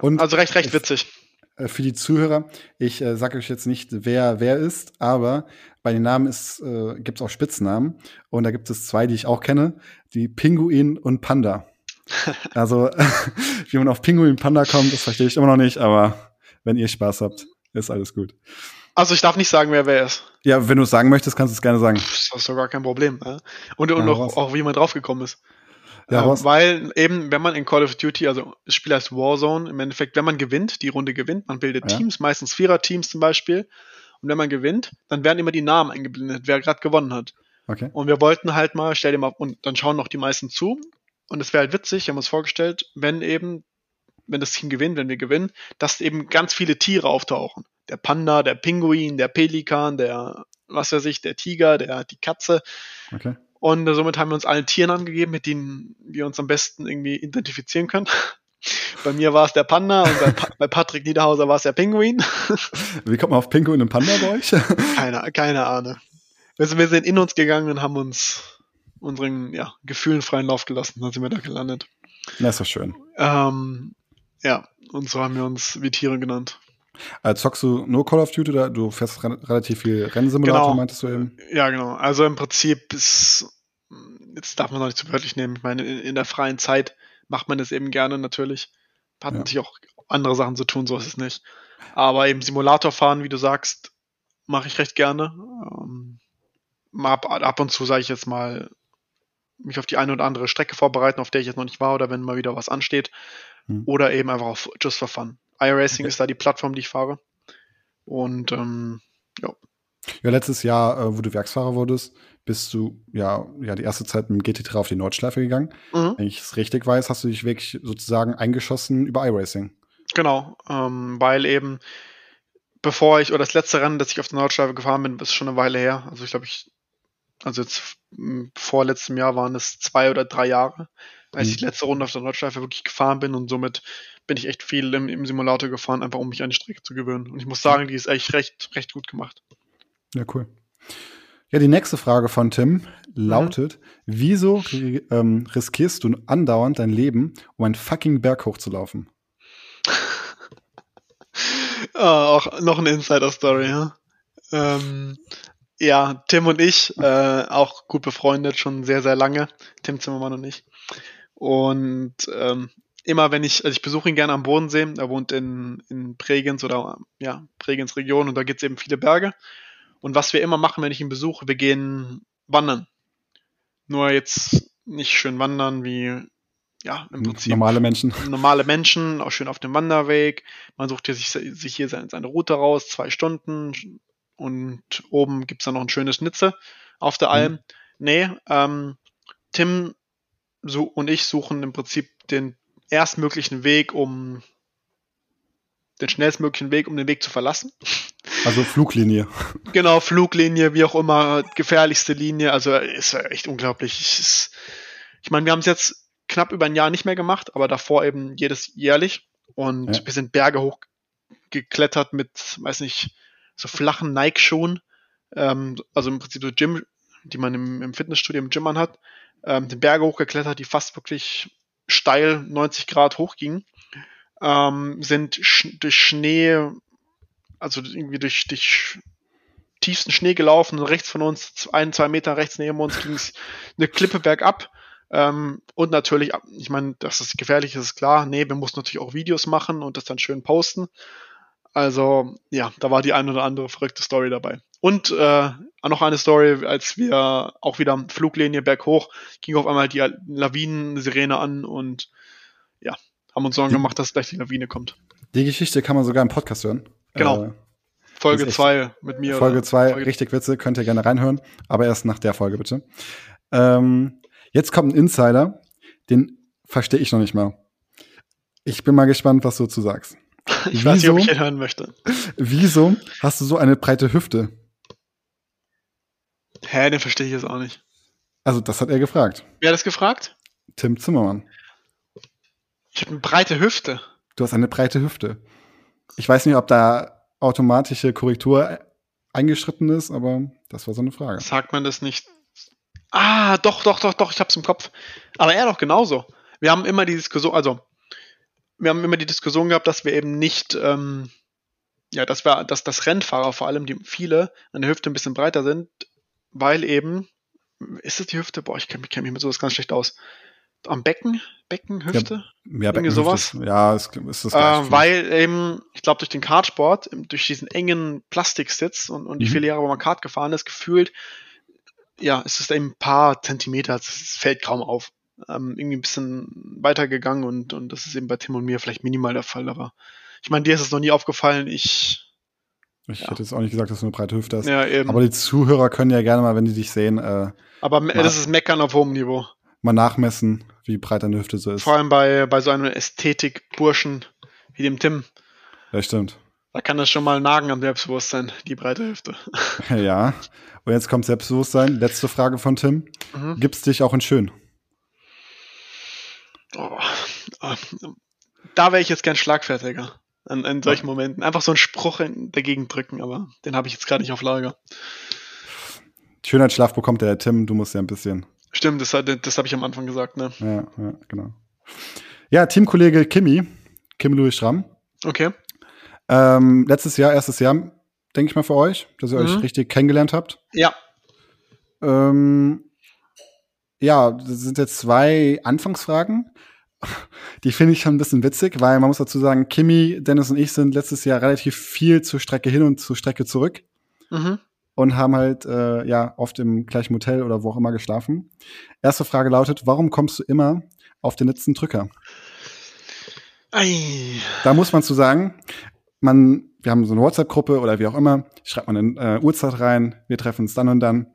Und also recht, recht witzig. Äh, für die Zuhörer, ich äh, sage euch jetzt nicht, wer wer ist, aber bei den Namen äh, gibt es auch Spitznamen. Und da gibt es zwei, die ich auch kenne, die Pinguin und Panda. also, wie man auf Pinguin und Panda kommt, das verstehe ich immer noch nicht, aber wenn ihr Spaß habt, ist alles gut. Also ich darf nicht sagen, wer wer ist. Ja, wenn du es sagen möchtest, kannst du es gerne sagen. Das ist doch gar kein Problem. Ne? Und, und ja, auch, auch, wie man draufgekommen ist. Ja, äh, weil eben, wenn man in Call of Duty, also das Spiel heißt Warzone, im Endeffekt, wenn man gewinnt, die Runde gewinnt, man bildet ja. Teams, meistens Vierer-Teams zum Beispiel. Und wenn man gewinnt, dann werden immer die Namen eingeblendet, wer gerade gewonnen hat. Okay. Und wir wollten halt mal, stell dir mal, und dann schauen noch die meisten zu. Und es wäre halt witzig, wir haben uns vorgestellt, wenn eben, wenn das Team gewinnt, wenn wir gewinnen, dass eben ganz viele Tiere auftauchen. Der Panda, der Pinguin, der Pelikan, der, was weiß ich, der Tiger, der, die Katze. Okay. Und äh, somit haben wir uns allen Tieren angegeben, mit denen wir uns am besten irgendwie identifizieren können. Bei mir war es der Panda und bei, pa bei Patrick Niederhauser war es der Pinguin. Wie kommt man auf Pinguin und Panda bei euch? keine, keine Ahnung. Also wir sind in uns gegangen und haben uns unseren ja, Gefühlen freien Lauf gelassen. Dann sind wir da gelandet. Das ist doch schön. Ähm, ja, und so haben wir uns wie Tiere genannt. Äh, zockst du nur Call of Duty oder du fährst re relativ viel Rennsimulator, genau. meintest du eben? Ja, genau. Also im Prinzip ist, jetzt darf man noch nicht zu wörtlich nehmen. Ich meine, in, in der freien Zeit macht man es eben gerne natürlich. Hat ja. natürlich auch andere Sachen zu tun, so ist es nicht. Aber eben Simulator fahren, wie du sagst, mache ich recht gerne. Ähm, ab, ab und zu, sage ich jetzt mal, mich auf die eine oder andere Strecke vorbereiten, auf der ich jetzt noch nicht war, oder wenn mal wieder was ansteht. Hm. Oder eben einfach auf Just for Fun. iRacing okay. ist da die Plattform, die ich fahre. Und ähm, ja. Ja, letztes Jahr, äh, wo du Werksfahrer wurdest, bist du ja, ja die erste Zeit mit dem GT3 auf die Nordschleife gegangen. Mhm. Wenn ich es richtig weiß, hast du dich wirklich sozusagen eingeschossen über iRacing. Genau, ähm, weil eben bevor ich, oder das letzte Rennen, das ich auf der Nordschleife gefahren bin, ist schon eine Weile her. Also ich glaube, ich, also jetzt vor letztem Jahr waren es zwei oder drei Jahre, als mhm. ich die letzte Runde auf der Nordschleife wirklich gefahren bin und somit bin ich echt viel im, im Simulator gefahren, einfach um mich an die Strecke zu gewöhnen. Und ich muss sagen, die ist echt recht, recht gut gemacht. Ja, cool. Ja, die nächste Frage von Tim lautet: mhm. Wieso ähm, riskierst du andauernd dein Leben, um einen fucking Berg hochzulaufen? ah, auch noch eine Insider-Story, ja. Ähm, ja, Tim und ich, äh, auch gut befreundet, schon sehr, sehr lange. Tim Zimmermann und ich. Und ähm, immer wenn ich, also ich besuche ihn gerne am Bodensee, er wohnt in, in Bregenz oder ja, Bregenz Region und da gibt es eben viele Berge. Und was wir immer machen, wenn ich ihn besuche, wir gehen wandern. Nur jetzt nicht schön wandern wie, ja, im Prinzip. Normale Menschen. Normale Menschen, auch schön auf dem Wanderweg. Man sucht hier sich, sich hier seine, seine Route raus, zwei Stunden. Und oben gibt es dann noch ein schönes Schnitze auf der Alm. Mhm. Nee, ähm, Tim so, und ich suchen im Prinzip den erstmöglichen Weg, um den schnellstmöglichen Weg, um den Weg zu verlassen. Also Fluglinie. Genau, Fluglinie, wie auch immer, gefährlichste Linie. Also ist echt unglaublich. Ist, ich meine, wir haben es jetzt knapp über ein Jahr nicht mehr gemacht, aber davor eben jedes jährlich. Und ja. wir sind Berge hochgeklettert mit, weiß nicht, so flachen Nike-Schuhen. Ähm, also im Prinzip so Gym, die man im, im Fitnessstudio im Gym hat. Ähm, den Berge hochgeklettert, die fast wirklich steil 90 Grad hochgingen. Ähm, sind sch durch Schnee also irgendwie durch, durch tiefsten Schnee gelaufen und rechts von uns, ein, zwei Meter rechts neben uns, ging es eine Klippe bergab. Ähm, und natürlich, ich meine, dass es gefährlich ist, ist klar. Nee, wir mussten natürlich auch Videos machen und das dann schön posten. Also, ja, da war die ein oder andere verrückte Story dabei. Und äh, noch eine Story, als wir auch wieder Fluglinie berghoch, ging auf einmal die Lawinensirene an und ja, haben uns Sorgen gemacht, dass gleich die Lawine kommt. Die Geschichte kann man sogar im Podcast hören. Genau. Äh, Folge 2 mit mir. Folge 2, richtig Witze, könnt ihr gerne reinhören, aber erst nach der Folge bitte. Ähm, jetzt kommt ein Insider, den verstehe ich noch nicht mal. Ich bin mal gespannt, was du dazu sagst. Ich wieso, weiß nicht, ob ich ihn hören möchte. Wieso hast du so eine breite Hüfte? Hä, den verstehe ich jetzt auch nicht. Also, das hat er gefragt. Wer hat das gefragt? Tim Zimmermann. Ich habe eine breite Hüfte. Du hast eine breite Hüfte. Ich weiß nicht, ob da automatische Korrektur eingeschritten ist, aber das war so eine Frage. Sagt man das nicht? Ah, doch, doch, doch, doch, ich hab's im Kopf. Aber er doch genauso. Wir haben immer die Diskussion, also wir haben immer die Diskussion gehabt, dass wir eben nicht, ähm, ja, dass wir, dass das Rennfahrer vor allem, die viele an der Hüfte ein bisschen breiter sind, weil eben, ist es die Hüfte? Boah, ich kenne mich, kenn mich mit sowas ganz schlecht aus am Becken, Becken, Hüfte, ja, ja Becken, sowas. Hüfte. Ja, ist, ist das äh, Weil eben, ich glaube, durch den Kartsport, durch diesen engen Plastiksitz und, und die mhm. viele Jahre, wo man Kart gefahren ist, gefühlt, ja, es ist eben ein paar Zentimeter, es fällt kaum auf. Ähm, irgendwie ein bisschen weitergegangen und, und das ist eben bei Tim und mir vielleicht minimal der Fall, aber ich meine, dir ist es noch nie aufgefallen, ich ich ja. hätte jetzt auch nicht gesagt, dass du eine breite Hüfte hast. Ja, eben. Aber die Zuhörer können ja gerne mal, wenn die dich sehen. Äh, aber das ist Meckern auf hohem Niveau mal nachmessen, wie breit deine Hüfte so ist. Vor allem bei, bei so einem Ästhetik-Burschen wie dem Tim. Ja, stimmt. Da kann das schon mal nagen am Selbstbewusstsein, die breite Hüfte. ja. Und jetzt kommt Selbstbewusstsein. Letzte Frage von Tim. Mhm. Gibt's dich auch in schön? Oh, da wäre ich jetzt gern schlagfertiger an, an solchen ja. Momenten. Einfach so einen Spruch dagegen drücken, aber den habe ich jetzt gerade nicht auf Lager. Schönheitsschlaf bekommt der Tim, du musst ja ein bisschen Stimmt, das, das habe ich am Anfang gesagt, ne? Ja, ja, genau. Ja, Teamkollege Kimi, Kim Louis Schramm. Okay. Ähm, letztes Jahr, erstes Jahr, denke ich mal für euch, dass ihr mhm. euch richtig kennengelernt habt. Ja. Ähm, ja, das sind jetzt zwei Anfangsfragen. die finde ich schon ein bisschen witzig, weil man muss dazu sagen, Kimi, Dennis und ich sind letztes Jahr relativ viel zur Strecke hin und zur Strecke zurück. Mhm. Und haben halt äh, ja oft im gleichen Hotel oder wo auch immer geschlafen. Erste Frage lautet: Warum kommst du immer auf den letzten Drücker? Ei. Da muss man zu sagen, man, wir haben so eine WhatsApp-Gruppe oder wie auch immer, schreibt man eine äh, Uhrzeit rein, wir treffen uns dann und dann.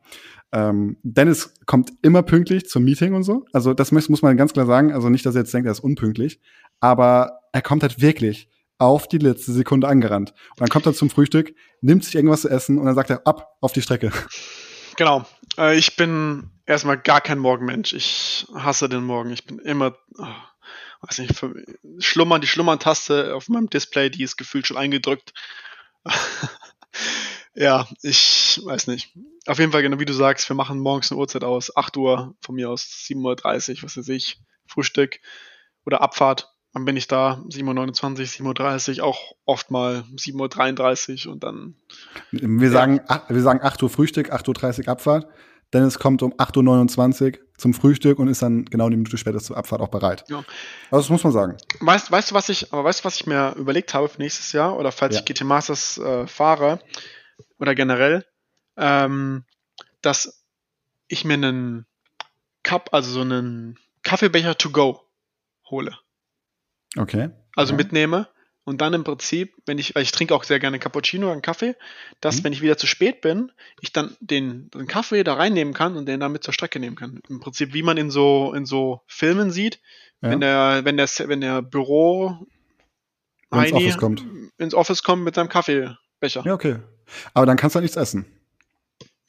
Ähm, Dennis kommt immer pünktlich zum Meeting und so. Also das muss, muss man ganz klar sagen. Also nicht, dass er jetzt denkt, er ist unpünktlich, aber er kommt halt wirklich auf die letzte Sekunde angerannt. Und dann kommt er zum Frühstück, nimmt sich irgendwas zu essen und dann sagt er ab auf die Strecke. Genau. Äh, ich bin erstmal gar kein Morgenmensch. Ich hasse den Morgen. Ich bin immer, oh, weiß nicht, schlummern, die Schlummern-Taste auf meinem Display, die ist gefühlt schon eingedrückt. ja, ich weiß nicht. Auf jeden Fall, genau wie du sagst, wir machen morgens eine Uhrzeit aus, 8 Uhr, von mir aus 7.30 Uhr, was weiß ich, Frühstück oder Abfahrt. Dann bin ich da, 7.29 Uhr, 7.30 Uhr, auch oft mal 7.33 Uhr und dann. Wir, ja. sagen, wir sagen 8 Uhr Frühstück, 8.30 Uhr Abfahrt. Dennis kommt um 8.29 Uhr zum Frühstück und ist dann genau eine Minute später zur Abfahrt auch bereit. Ja. Also das muss man sagen. Weißt, weißt du, was ich, aber weißt du, was ich mir überlegt habe für nächstes Jahr oder falls ja. ich GT Masters äh, fahre oder generell, ähm, dass ich mir einen Cup, also so einen Kaffeebecher to go hole. Okay. Also ja. mitnehme und dann im Prinzip, wenn ich, weil ich trinke auch sehr gerne Cappuccino oder einen Kaffee, dass, mhm. wenn ich wieder zu spät bin, ich dann den, den Kaffee da reinnehmen kann und den damit zur Strecke nehmen kann. Im Prinzip, wie man in so, in so Filmen sieht, ja. wenn der, wenn der, wenn der Büro ins Office kommt. Ins Office kommt mit seinem Kaffeebecher. Ja, okay. Aber dann kannst du halt nichts essen.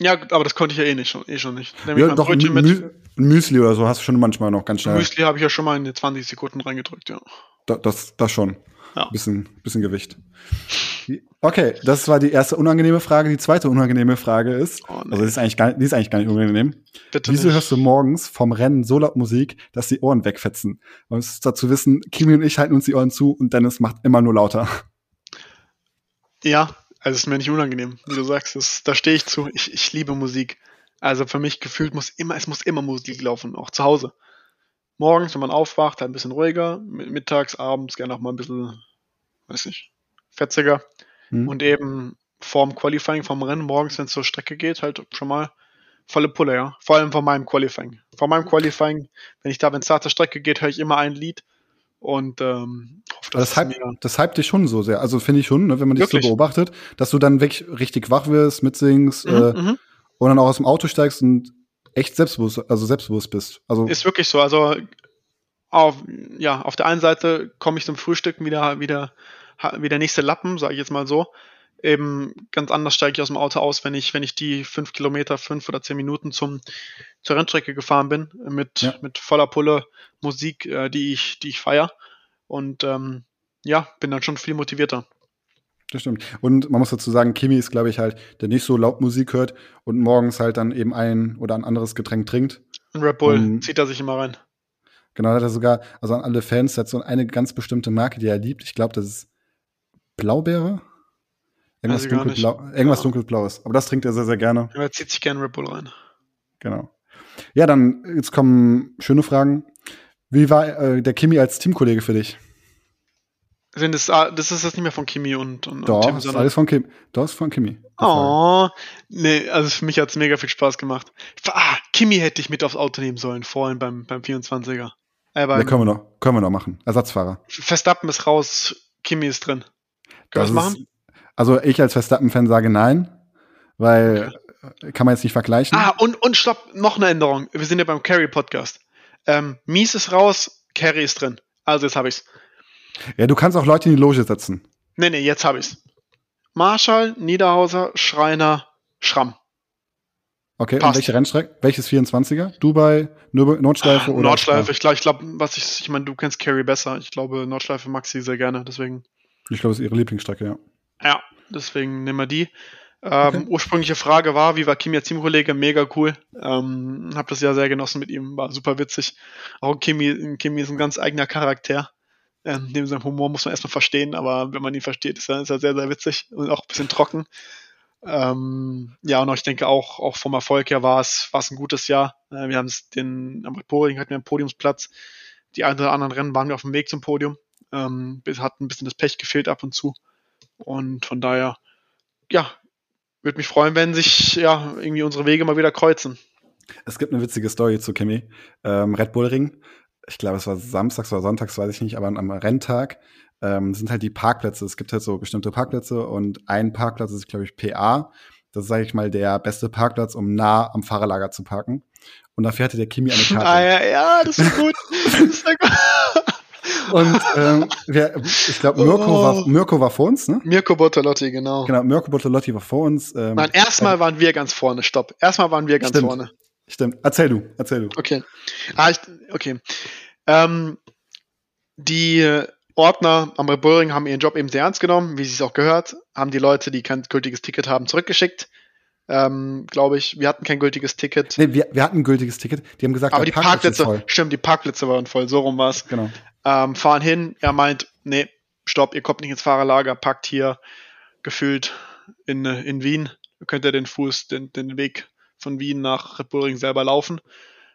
Ja, aber das konnte ich ja eh nicht schon, eh schon nicht. ja, doch, ein, Mü Müsli oder so hast du schon manchmal noch ganz schnell. Müsli habe ich ja schon mal in 20 Sekunden reingedrückt, ja. Da, das, das schon. Ja. Bisschen, bisschen Gewicht. Okay, das war die erste unangenehme Frage. Die zweite unangenehme Frage ist, oh, also die ist eigentlich gar, die ist eigentlich gar nicht unangenehm. Bitte Wieso nicht. hörst du morgens vom Rennen so laut Musik, dass die Ohren wegfetzen? Man muss dazu wissen, Kimi und ich halten uns die Ohren zu und Dennis macht immer nur lauter. Ja, also ist mir nicht unangenehm, wie du sagst. Das, da stehe ich zu. Ich, ich liebe Musik. Also für mich gefühlt muss immer, es muss immer Musik laufen, auch zu Hause. Morgens, wenn man aufwacht, halt ein bisschen ruhiger, mittags, abends gerne auch mal ein bisschen, weiß nicht, fetziger. Mhm. Und eben vorm Qualifying, vorm Rennen, morgens, wenn es zur Strecke geht, halt schon mal volle Pulle, ja. Vor allem vor meinem Qualifying. Vor meinem Qualifying, wenn ich da, wenn es da zur Strecke geht, höre ich immer ein Lied und ähm, hoffe, das, das, hype, das hype dich schon so sehr. Also finde ich schon, ne, wenn man dich so beobachtet, dass du dann weg richtig wach wirst, mitsingst mhm, äh, mhm. und dann auch aus dem Auto steigst und echt selbstbewusst, also selbstbewusst bist. Also ist wirklich so. Also auf, ja, auf der einen Seite komme ich zum Frühstücken wieder, wieder, wie der nächste Lappen, sage ich jetzt mal so. Eben ganz anders steige ich aus dem Auto aus, wenn ich, wenn ich die fünf Kilometer, fünf oder zehn Minuten zum, zur Rennstrecke gefahren bin, mit, ja. mit voller Pulle Musik, äh, die ich, die ich feiere. Und ähm, ja, bin dann schon viel motivierter. Das stimmt. Und man muss dazu sagen, Kimi ist, glaube ich, halt, der nicht so laut Musik hört und morgens halt dann eben ein oder ein anderes Getränk trinkt. Ein Red Bull um, zieht er sich immer rein. Genau, hat er sogar, also an alle Fans, hat so eine ganz bestimmte Marke, die er liebt. Ich glaube, das ist Blaubeere. Irgendwas, dunkelblau, irgendwas ja. dunkelblaues. Aber das trinkt er sehr, sehr gerne. Er zieht sich gerne Red Bull rein. Genau. Ja, dann, jetzt kommen schöne Fragen. Wie war äh, der Kimi als Teamkollege für dich? Sind das, ah, das ist jetzt nicht mehr von Kimi und, und, Doch, und Tim, das ist alles von Kimi. Doch, ist von Kimi. Oh, nee, also für mich hat es mega viel Spaß gemacht. Ah, Kimi hätte ich mit aufs Auto nehmen sollen, vorhin beim, beim 24er. Äh, beim, ja, können wir noch, können wir noch machen. Ersatzfahrer. Verstappen ist raus, Kimi ist drin. Können wir das machen? Also ich als Verstappen-Fan sage nein, weil okay. kann man jetzt nicht vergleichen. Ah, und, und stopp, noch eine Änderung. Wir sind ja beim Carry-Podcast. Ähm, Mies ist raus, Carry ist drin. Also jetzt habe ich's. Ja, du kannst auch Leute in die Loge setzen. Nee, nee, jetzt habe ich's. Marschall, Niederhauser, Schreiner, Schramm. Okay, Passt. und welche Rennstrecke? Welches 24er? Dubai, Nordschleife ah, oder? Nordschleife, ich glaube, ich glaube, was ich, ich meine, du kennst Carry besser. Ich glaube, Nordschleife mag sie sehr gerne, deswegen. Ich glaube, es ist ihre Lieblingsstrecke, ja. Ja, deswegen nehmen wir die. Ähm, okay. Ursprüngliche Frage war, wie war Kimi als Teamkollege? Mega cool. Ähm, hab das ja sehr genossen mit ihm, war super witzig. Auch Kimi, Kimi ist ein ganz eigener Charakter. Ähm, neben seinem Humor muss man erstmal verstehen, aber wenn man ihn versteht, ist er, ist er sehr, sehr witzig und auch ein bisschen trocken. Ähm, ja, und ich denke auch, auch vom Erfolg her war es, war es ein gutes Jahr. Äh, wir haben es den, am hatten wir einen Podiumsplatz. die ein oder anderen Rennen waren wir auf dem Weg zum Podium. Ähm, hat ein bisschen das Pech gefehlt ab und zu. Und von daher, ja, würde mich freuen, wenn sich ja irgendwie unsere Wege mal wieder kreuzen. Es gibt eine witzige Story zu Kimi. Ähm, Red Bull Ring. Ich glaube, es war samstags oder sonntags, weiß ich nicht, aber am Renntag ähm, sind halt die Parkplätze. Es gibt halt so bestimmte Parkplätze und ein Parkplatz ist, glaube ich, PA. Das ist, sage ich mal, der beste Parkplatz, um nah am Fahrerlager zu parken. Und dafür hatte der Kimi eine Karte. Ah, ja, ja, das ist gut. das ist gut. Und ähm, wer, ich glaube, Mirko, oh. war, Mirko war vor uns, ne? Mirko Bortolotti, genau. Genau, Mirko Bortolotti war vor uns. Ähm, Nein, erstmal äh, waren wir ganz vorne, stopp. Erstmal waren wir ganz stimmt, vorne. Stimmt. Erzähl du, erzähl du. Okay. Ah, ich, okay. Ähm, die Ordner am Rebulling haben ihren Job eben sehr ernst genommen, wie sie es auch gehört, haben die Leute, die kein gültiges Ticket haben, zurückgeschickt. Ähm, glaube ich, wir hatten kein gültiges Ticket. Nee, wir, wir hatten ein gültiges Ticket. Die haben gesagt, aber die Parkplätze, Parkplätze stimmt, die Parkplätze waren voll. So rum war's. Genau. Ähm, fahren hin. Er meint, nee, stopp, ihr kommt nicht ins Fahrerlager, packt hier gefühlt in, in Wien. Könnt ihr den Fuß, den, den Weg von Wien nach Red Bull Ring selber laufen.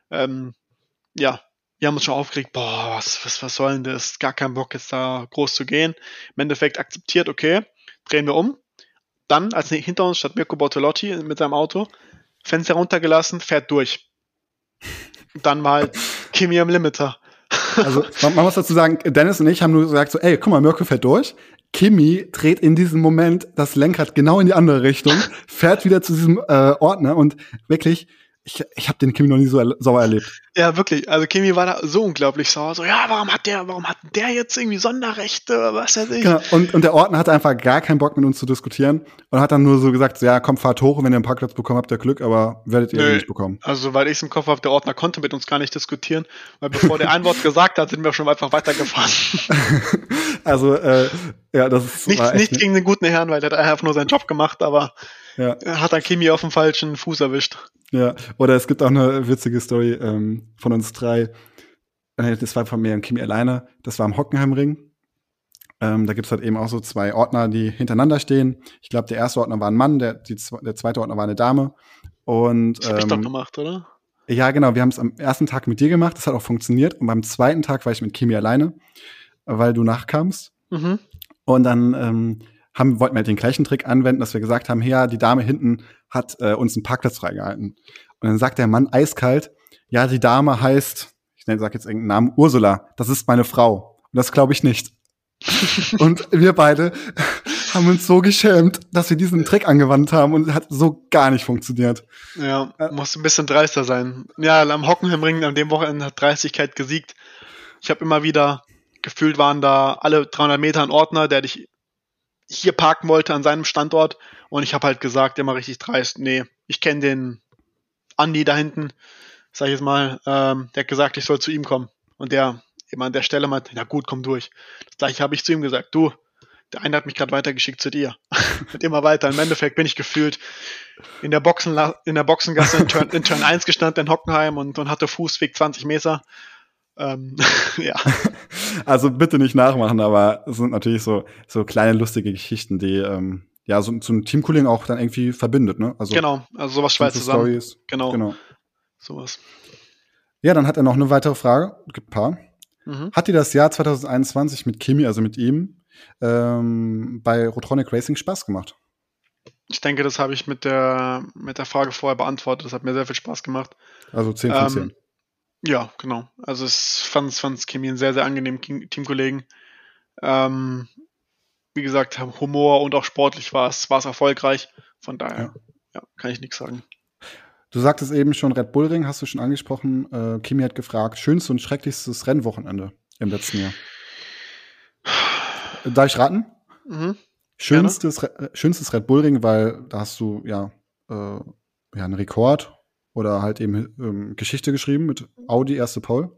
Ähm, ja, wir haben uns schon aufgeregt, boah, was, was, was soll denn das? Gar kein Bock, jetzt da groß zu gehen. Im Endeffekt akzeptiert, okay, drehen wir um. Dann, als hinter uns statt Mirko Bortolotti mit seinem Auto, Fenster runtergelassen, fährt durch. Dann halt Kimi am Limiter. Also, man, man, muss dazu sagen, Dennis und ich haben nur gesagt so, ey, guck mal, Mirko fährt durch. Kimi dreht in diesem Moment das Lenkrad genau in die andere Richtung, fährt wieder zu diesem äh, Ordner und wirklich, ich, ich habe den Kimi noch nie so er sauer erlebt. Ja, wirklich. Also Kimi war da so unglaublich sauer. So, ja, warum hat der, warum hat der jetzt irgendwie Sonderrechte? Was weiß ich. Genau. Und, und der Ordner hatte einfach gar keinen Bock mit uns zu diskutieren und hat dann nur so gesagt, so, ja, komm, fahrt hoch, wenn ihr einen Parkplatz bekommt, habt ihr Glück, aber werdet ihr Nö. nicht bekommen. Also, weil ich es im Kopf habe, der Ordner konnte mit uns gar nicht diskutieren, weil bevor der ein Wort gesagt hat, sind wir schon einfach weitergefahren. also, äh, ja, das ist nichts, nichts gegen den guten Herrn, weil der hat einfach nur seinen Job gemacht, aber ja. hat dann Kimi auf dem falschen Fuß erwischt. Ja, oder es gibt auch eine witzige Story ähm, von uns drei. Äh, das war von mir und Kimi alleine. Das war am Hockenheimring. Ähm, da gibt's halt eben auch so zwei Ordner, die hintereinander stehen. Ich glaube, der erste Ordner war ein Mann, der, die, der zweite Ordner war eine Dame. Und, das hab ich doch ähm, gemacht, oder? Ja, genau. Wir haben es am ersten Tag mit dir gemacht. Das hat auch funktioniert. Und beim zweiten Tag war ich mit Kimi alleine, weil du nachkamst. Mhm. Und dann ähm, haben, wollten wir halt den gleichen Trick anwenden, dass wir gesagt haben, ja, die Dame hinten hat äh, uns einen Parkplatz freigehalten. Und dann sagt der Mann eiskalt, ja, die Dame heißt, ich sag jetzt irgendeinen Namen, Ursula, das ist meine Frau. Und das glaube ich nicht. und wir beide haben uns so geschämt, dass wir diesen Trick angewandt haben und hat so gar nicht funktioniert. Ja, muss ein bisschen dreister sein. Ja, am Hockenheimring an dem Wochenende hat Dreistigkeit gesiegt. Ich habe immer wieder gefühlt waren da alle 300 Meter ein Ordner, der dich hier parken wollte an seinem Standort. Und ich habe halt gesagt, immer richtig dreist, nee, ich kenne den Andi da hinten, sag ich jetzt mal, ähm, der hat gesagt, ich soll zu ihm kommen. Und der immer an der Stelle meinte, na gut, komm durch. Das gleiche habe ich zu ihm gesagt, du, der eine hat mich gerade weitergeschickt zu dir. Mit immer weiter. Im Endeffekt bin ich gefühlt in der, Boxen, in der Boxengasse in Turn, in Turn 1 gestanden in Hockenheim und, und hatte Fußweg 20 Meter. Ähm, ja. Also bitte nicht nachmachen, aber es sind natürlich so, so kleine lustige Geschichten, die ähm, ja so zum Teamcooling auch dann irgendwie verbindet, ne? Also genau, also sowas schweißt zusammen. Stories. Genau. genau. Sowas. Ja, dann hat er noch eine weitere Frage, gibt ein paar. Mhm. Hat dir das Jahr 2021 mit Kimi, also mit ihm, ähm, bei Rotronic Racing Spaß gemacht? Ich denke, das habe ich mit der, mit der Frage vorher beantwortet. Das hat mir sehr viel Spaß gemacht. Also 10 von 10. Ähm, ja, genau. Also es fand es Kimi einen sehr, sehr angenehmen Teamkollegen. Ähm, wie gesagt, Humor und auch sportlich war es, war es erfolgreich. Von daher, ja, ja kann ich nichts sagen. Du sagtest eben schon Red Bull Ring, hast du schon angesprochen. Äh, Kimi hat gefragt, schönstes und schrecklichstes Rennwochenende im letzten Jahr. Darf ich raten? Mhm. Schönstes, Re schönstes Red Bull Ring, weil da hast du ja, äh, ja einen Rekord oder halt eben ähm, Geschichte geschrieben mit Audi erste Pole.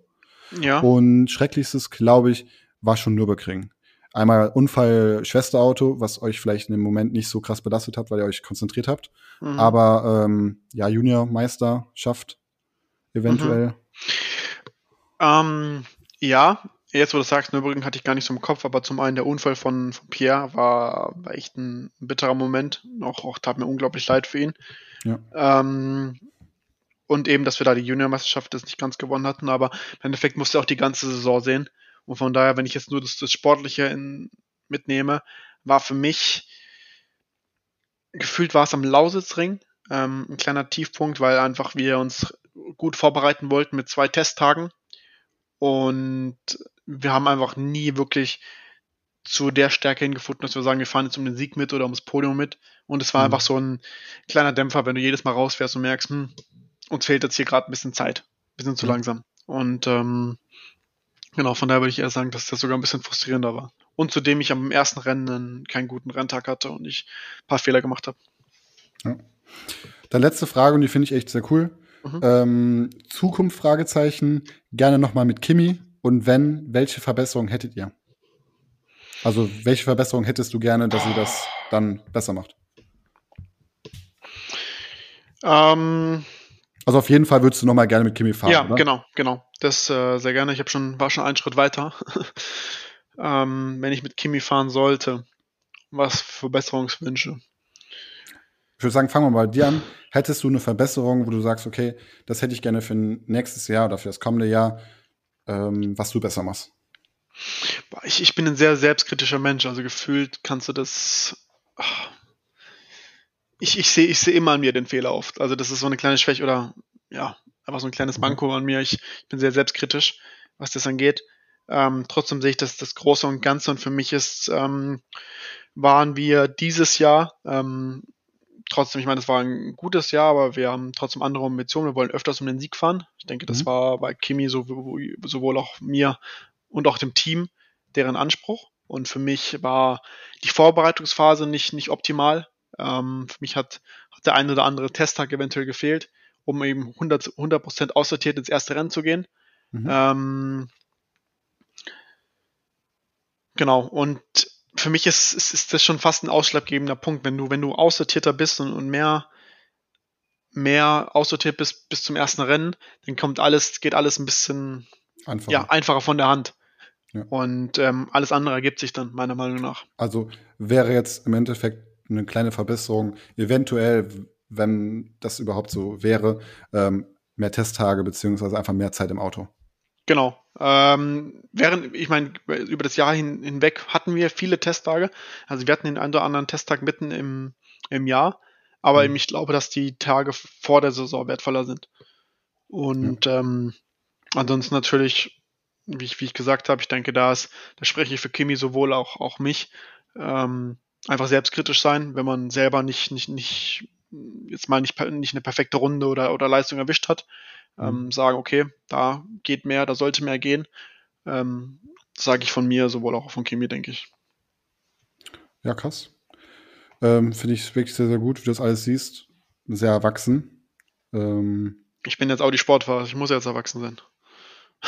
Ja. Und schrecklichstes, glaube ich, war schon Nürburgring. Einmal Unfall Schwesterauto, was euch vielleicht in dem Moment nicht so krass belastet hat, weil ihr euch konzentriert habt. Mhm. Aber ähm, ja, Junior-Meister schafft eventuell. Mhm. Ähm, ja, jetzt wo du sagst, Nürburgring hatte ich gar nicht so im Kopf, aber zum einen der Unfall von, von Pierre war, war echt ein bitterer Moment. Auch, auch tat mir unglaublich leid für ihn. Ja. Ähm, Und eben, dass wir da die Juniormeisterschaft das nicht ganz gewonnen hatten, aber im Endeffekt musste auch die ganze Saison sehen. Und von daher, wenn ich jetzt nur das, das Sportliche in, mitnehme, war für mich gefühlt war es am Lausitzring ähm, ein kleiner Tiefpunkt, weil einfach wir uns gut vorbereiten wollten mit zwei Testtagen. Und wir haben einfach nie wirklich zu der Stärke hingefunden, dass wir sagen, wir fahren jetzt um den Sieg mit oder ums Podium mit. Und es war mhm. einfach so ein kleiner Dämpfer, wenn du jedes Mal rausfährst und merkst, hm, uns fehlt jetzt hier gerade ein bisschen Zeit, ein bisschen zu mhm. langsam. Und ähm, genau, von daher würde ich eher sagen, dass das sogar ein bisschen frustrierender war. Und zudem ich am ersten Rennen keinen guten Renntag hatte und ich ein paar Fehler gemacht habe. Ja. Dann letzte Frage, und die finde ich echt sehr cool. Mhm. Ähm, Zukunft Fragezeichen, gerne nochmal mit Kimi. Und wenn, welche Verbesserung hättet ihr? Also, welche Verbesserung hättest du gerne, dass sie das dann besser macht? Ähm, also auf jeden Fall würdest du nochmal gerne mit Kimi fahren. Ja, oder? genau, genau. Das äh, sehr gerne. Ich habe schon, war schon einen Schritt weiter. ähm, wenn ich mit Kimi fahren sollte, was für Verbesserungswünsche? Ich würde sagen, fangen wir mal bei dir an. Hättest du eine Verbesserung, wo du sagst, okay, das hätte ich gerne für nächstes Jahr oder für das kommende Jahr, ähm, was du besser machst? Ich, ich bin ein sehr selbstkritischer Mensch, also gefühlt kannst du das. Ach, ich, ich sehe ich seh immer an mir den Fehler oft. Also das ist so eine kleine Schwäche oder ja, einfach so ein kleines mhm. Manko an mir. Ich, ich bin sehr selbstkritisch, was das angeht. Ähm, trotzdem sehe ich das, das Große und Ganze und für mich ist, ähm, waren wir dieses Jahr, ähm, trotzdem, ich meine, es war ein gutes Jahr, aber wir haben trotzdem andere Ambitionen. Wir wollen öfters um den Sieg fahren. Ich denke, das mhm. war bei Kimi sowohl, sowohl auch mir und auch dem Team deren Anspruch. Und für mich war die Vorbereitungsphase nicht, nicht optimal. Ähm, für mich hat, hat der ein oder andere Testtag eventuell gefehlt, um eben 100%, 100 aussortiert ins erste Rennen zu gehen. Mhm. Ähm, genau, und für mich ist, ist, ist das schon fast ein ausschlaggebender Punkt, wenn du, wenn du aussortierter bist und, und mehr, mehr aussortiert bist bis zum ersten Rennen, dann kommt alles, geht alles ein bisschen einfacher, ja, einfacher von der Hand. Ja. Und ähm, alles andere ergibt sich dann, meiner Meinung nach. Also wäre jetzt im Endeffekt eine kleine Verbesserung, eventuell, wenn das überhaupt so wäre, ähm, mehr Testtage beziehungsweise einfach mehr Zeit im Auto. Genau. Ähm, während, ich meine, über das Jahr hin, hinweg hatten wir viele Testtage. Also wir hatten den einen oder anderen Testtag mitten im, im Jahr. Aber mhm. ich glaube, dass die Tage vor der Saison wertvoller sind. Und ja. ähm, ansonsten natürlich, wie ich, wie ich gesagt habe, ich denke, da ist, da spreche ich für Kimi sowohl auch, auch mich. Ähm, einfach selbstkritisch sein, wenn man selber nicht, nicht, nicht, jetzt mal nicht, nicht eine perfekte Runde oder, oder Leistung erwischt hat. Mhm. Ähm, sagen, okay, da geht mehr, da sollte mehr gehen. Ähm, sage ich von mir, sowohl auch von Kimi, denke ich. Ja, krass. Ähm, Finde ich wirklich sehr, sehr gut, wie du das alles siehst. Sehr erwachsen. Ähm, ich bin jetzt auch die Sportfahrer, ich muss jetzt erwachsen sein.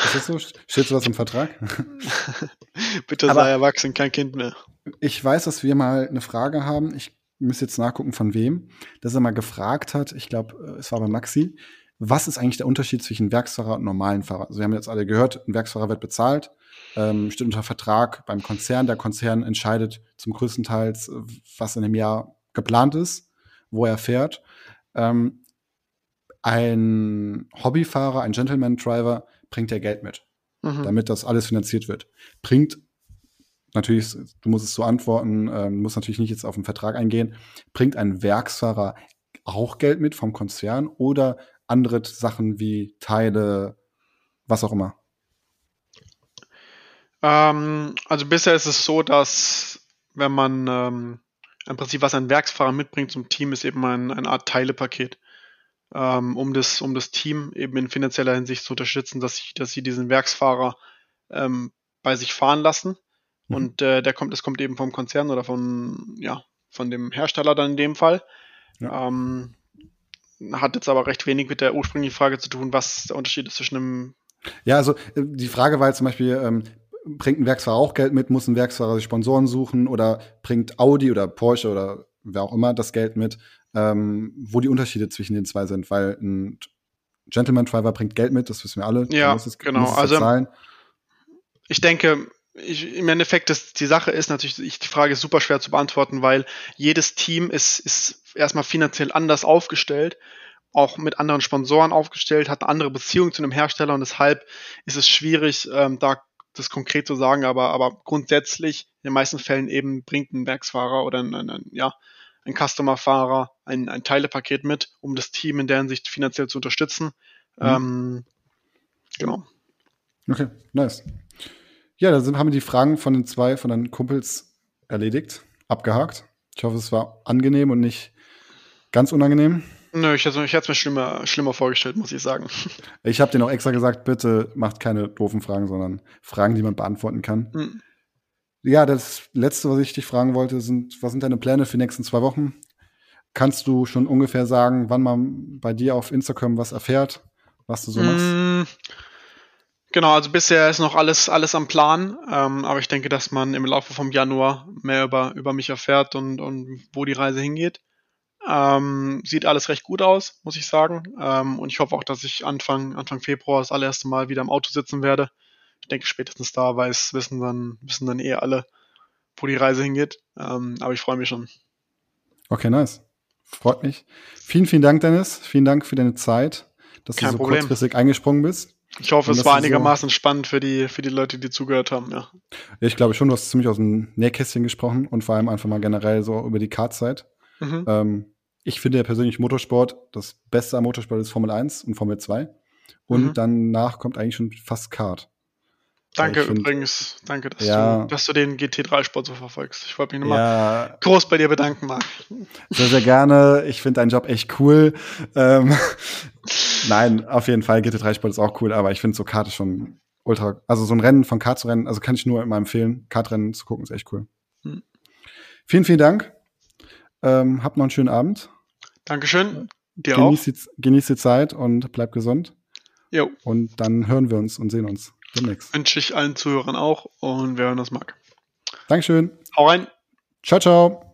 Ist das so? Steht sowas im Vertrag? Bitte Aber sei erwachsen, kein Kind mehr. Ich weiß, dass wir mal eine Frage haben. Ich muss jetzt nachgucken, von wem, dass er mal gefragt hat. Ich glaube, äh, es war bei Maxi. Was ist eigentlich der Unterschied zwischen Werksfahrer und normalen Fahrer? Also wir haben jetzt alle gehört, ein Werksfahrer wird bezahlt, ähm, steht unter Vertrag beim Konzern. Der Konzern entscheidet zum größten Teil, was in dem Jahr geplant ist, wo er fährt. Ähm, ein Hobbyfahrer, ein Gentleman-Driver bringt ja Geld mit, mhm. damit das alles finanziert wird. Bringt natürlich, du musst es so antworten, ähm, musst natürlich nicht jetzt auf den Vertrag eingehen. Bringt ein Werksfahrer auch Geld mit vom Konzern oder andere Sachen wie Teile, was auch immer? Ähm, also bisher ist es so, dass wenn man ähm, im Prinzip was ein Werksfahrer mitbringt zum Team, ist eben ein, eine Art Teilepaket, ähm, um, das, um das Team eben in finanzieller Hinsicht zu unterstützen, dass, sie, dass sie diesen Werksfahrer ähm, bei sich fahren lassen. Mhm. Und äh, der kommt, das kommt eben vom Konzern oder von, ja, von dem Hersteller dann in dem Fall. Ja. Ähm, hat jetzt aber recht wenig mit der ursprünglichen Frage zu tun, was der Unterschied ist zwischen einem. Ja, also äh, die Frage war jetzt zum Beispiel, ähm, bringt ein Werksfahrer auch Geld mit, muss ein Werksfahrer sich Sponsoren suchen oder bringt Audi oder Porsche oder wer auch immer das Geld mit, ähm, wo die Unterschiede zwischen den zwei sind, weil ein Gentleman Driver bringt Geld mit, das wissen wir alle. Ja, es, genau. also bezahlen. ich denke, ich, im Endeffekt, das, die Sache ist natürlich, die Frage ist super schwer zu beantworten, weil jedes Team ist, ist erstmal finanziell anders aufgestellt auch mit anderen Sponsoren aufgestellt, hat eine andere Beziehung zu einem Hersteller und deshalb ist es schwierig, ähm, da das konkret zu sagen, aber, aber grundsätzlich in den meisten Fällen eben bringt ein Werksfahrer oder ein, ein, ein ja, ein Customer-Fahrer ein, ein Teilepaket mit, um das Team in der Hinsicht finanziell zu unterstützen. Mhm. Ähm, genau. Okay, nice. Ja, da sind, haben wir die Fragen von den zwei, von deinen Kumpels erledigt, abgehakt. Ich hoffe, es war angenehm und nicht ganz unangenehm. Nö, ich hätte es mir schlimmer, schlimmer vorgestellt, muss ich sagen. Ich habe dir auch extra gesagt, bitte macht keine doofen Fragen, sondern Fragen, die man beantworten kann. Mhm. Ja, das Letzte, was ich dich fragen wollte, sind, was sind deine Pläne für die nächsten zwei Wochen? Kannst du schon ungefähr sagen, wann man bei dir auf Instagram was erfährt, was du so machst? Mm, genau, also bisher ist noch alles, alles am Plan, ähm, aber ich denke, dass man im Laufe vom Januar mehr über, über mich erfährt und, und wo die Reise hingeht. Ähm, sieht alles recht gut aus, muss ich sagen. Ähm, und ich hoffe auch, dass ich Anfang, Anfang Februar das allererste Mal wieder im Auto sitzen werde. Ich denke, spätestens da weiß, wissen dann, wissen dann eh alle, wo die Reise hingeht. Ähm, aber ich freue mich schon. Okay, nice. Freut mich. Vielen, vielen Dank, Dennis. Vielen Dank für deine Zeit, dass Kein du so Problem. kurzfristig eingesprungen bist. Ich hoffe, es war einigermaßen so spannend für die, für die Leute, die zugehört haben, ja. Ich glaube schon, du hast ziemlich aus dem Nähkästchen gesprochen und vor allem einfach mal generell so über die Kartzeit. Mhm. Ähm, ich finde ja persönlich Motorsport, das Beste am Motorsport ist Formel 1 und Formel 2. Und mhm. danach kommt eigentlich schon fast Kart. Danke find, übrigens, danke, dass, ja, du, dass du den GT3-Sport so verfolgst. Ich wollte mich nochmal ja, groß bei dir bedanken, Marc. Sehr, sehr gerne. Ich finde deinen Job echt cool. Ähm, nein, auf jeden Fall, GT3-Sport ist auch cool, aber ich finde so Kart ist schon ultra, also so ein Rennen von Kart zu rennen, also kann ich nur immer empfehlen, Kartrennen zu gucken, ist echt cool. Hm. Vielen, vielen Dank. Ähm, habt noch einen schönen Abend. Dankeschön. Dir genieß auch. Die, genieß die Zeit und bleib gesund. Jo. Und dann hören wir uns und sehen uns demnächst. Wünsche ich allen Zuhörern auch und wer das mag. Dankeschön. Hau rein. Ciao, ciao.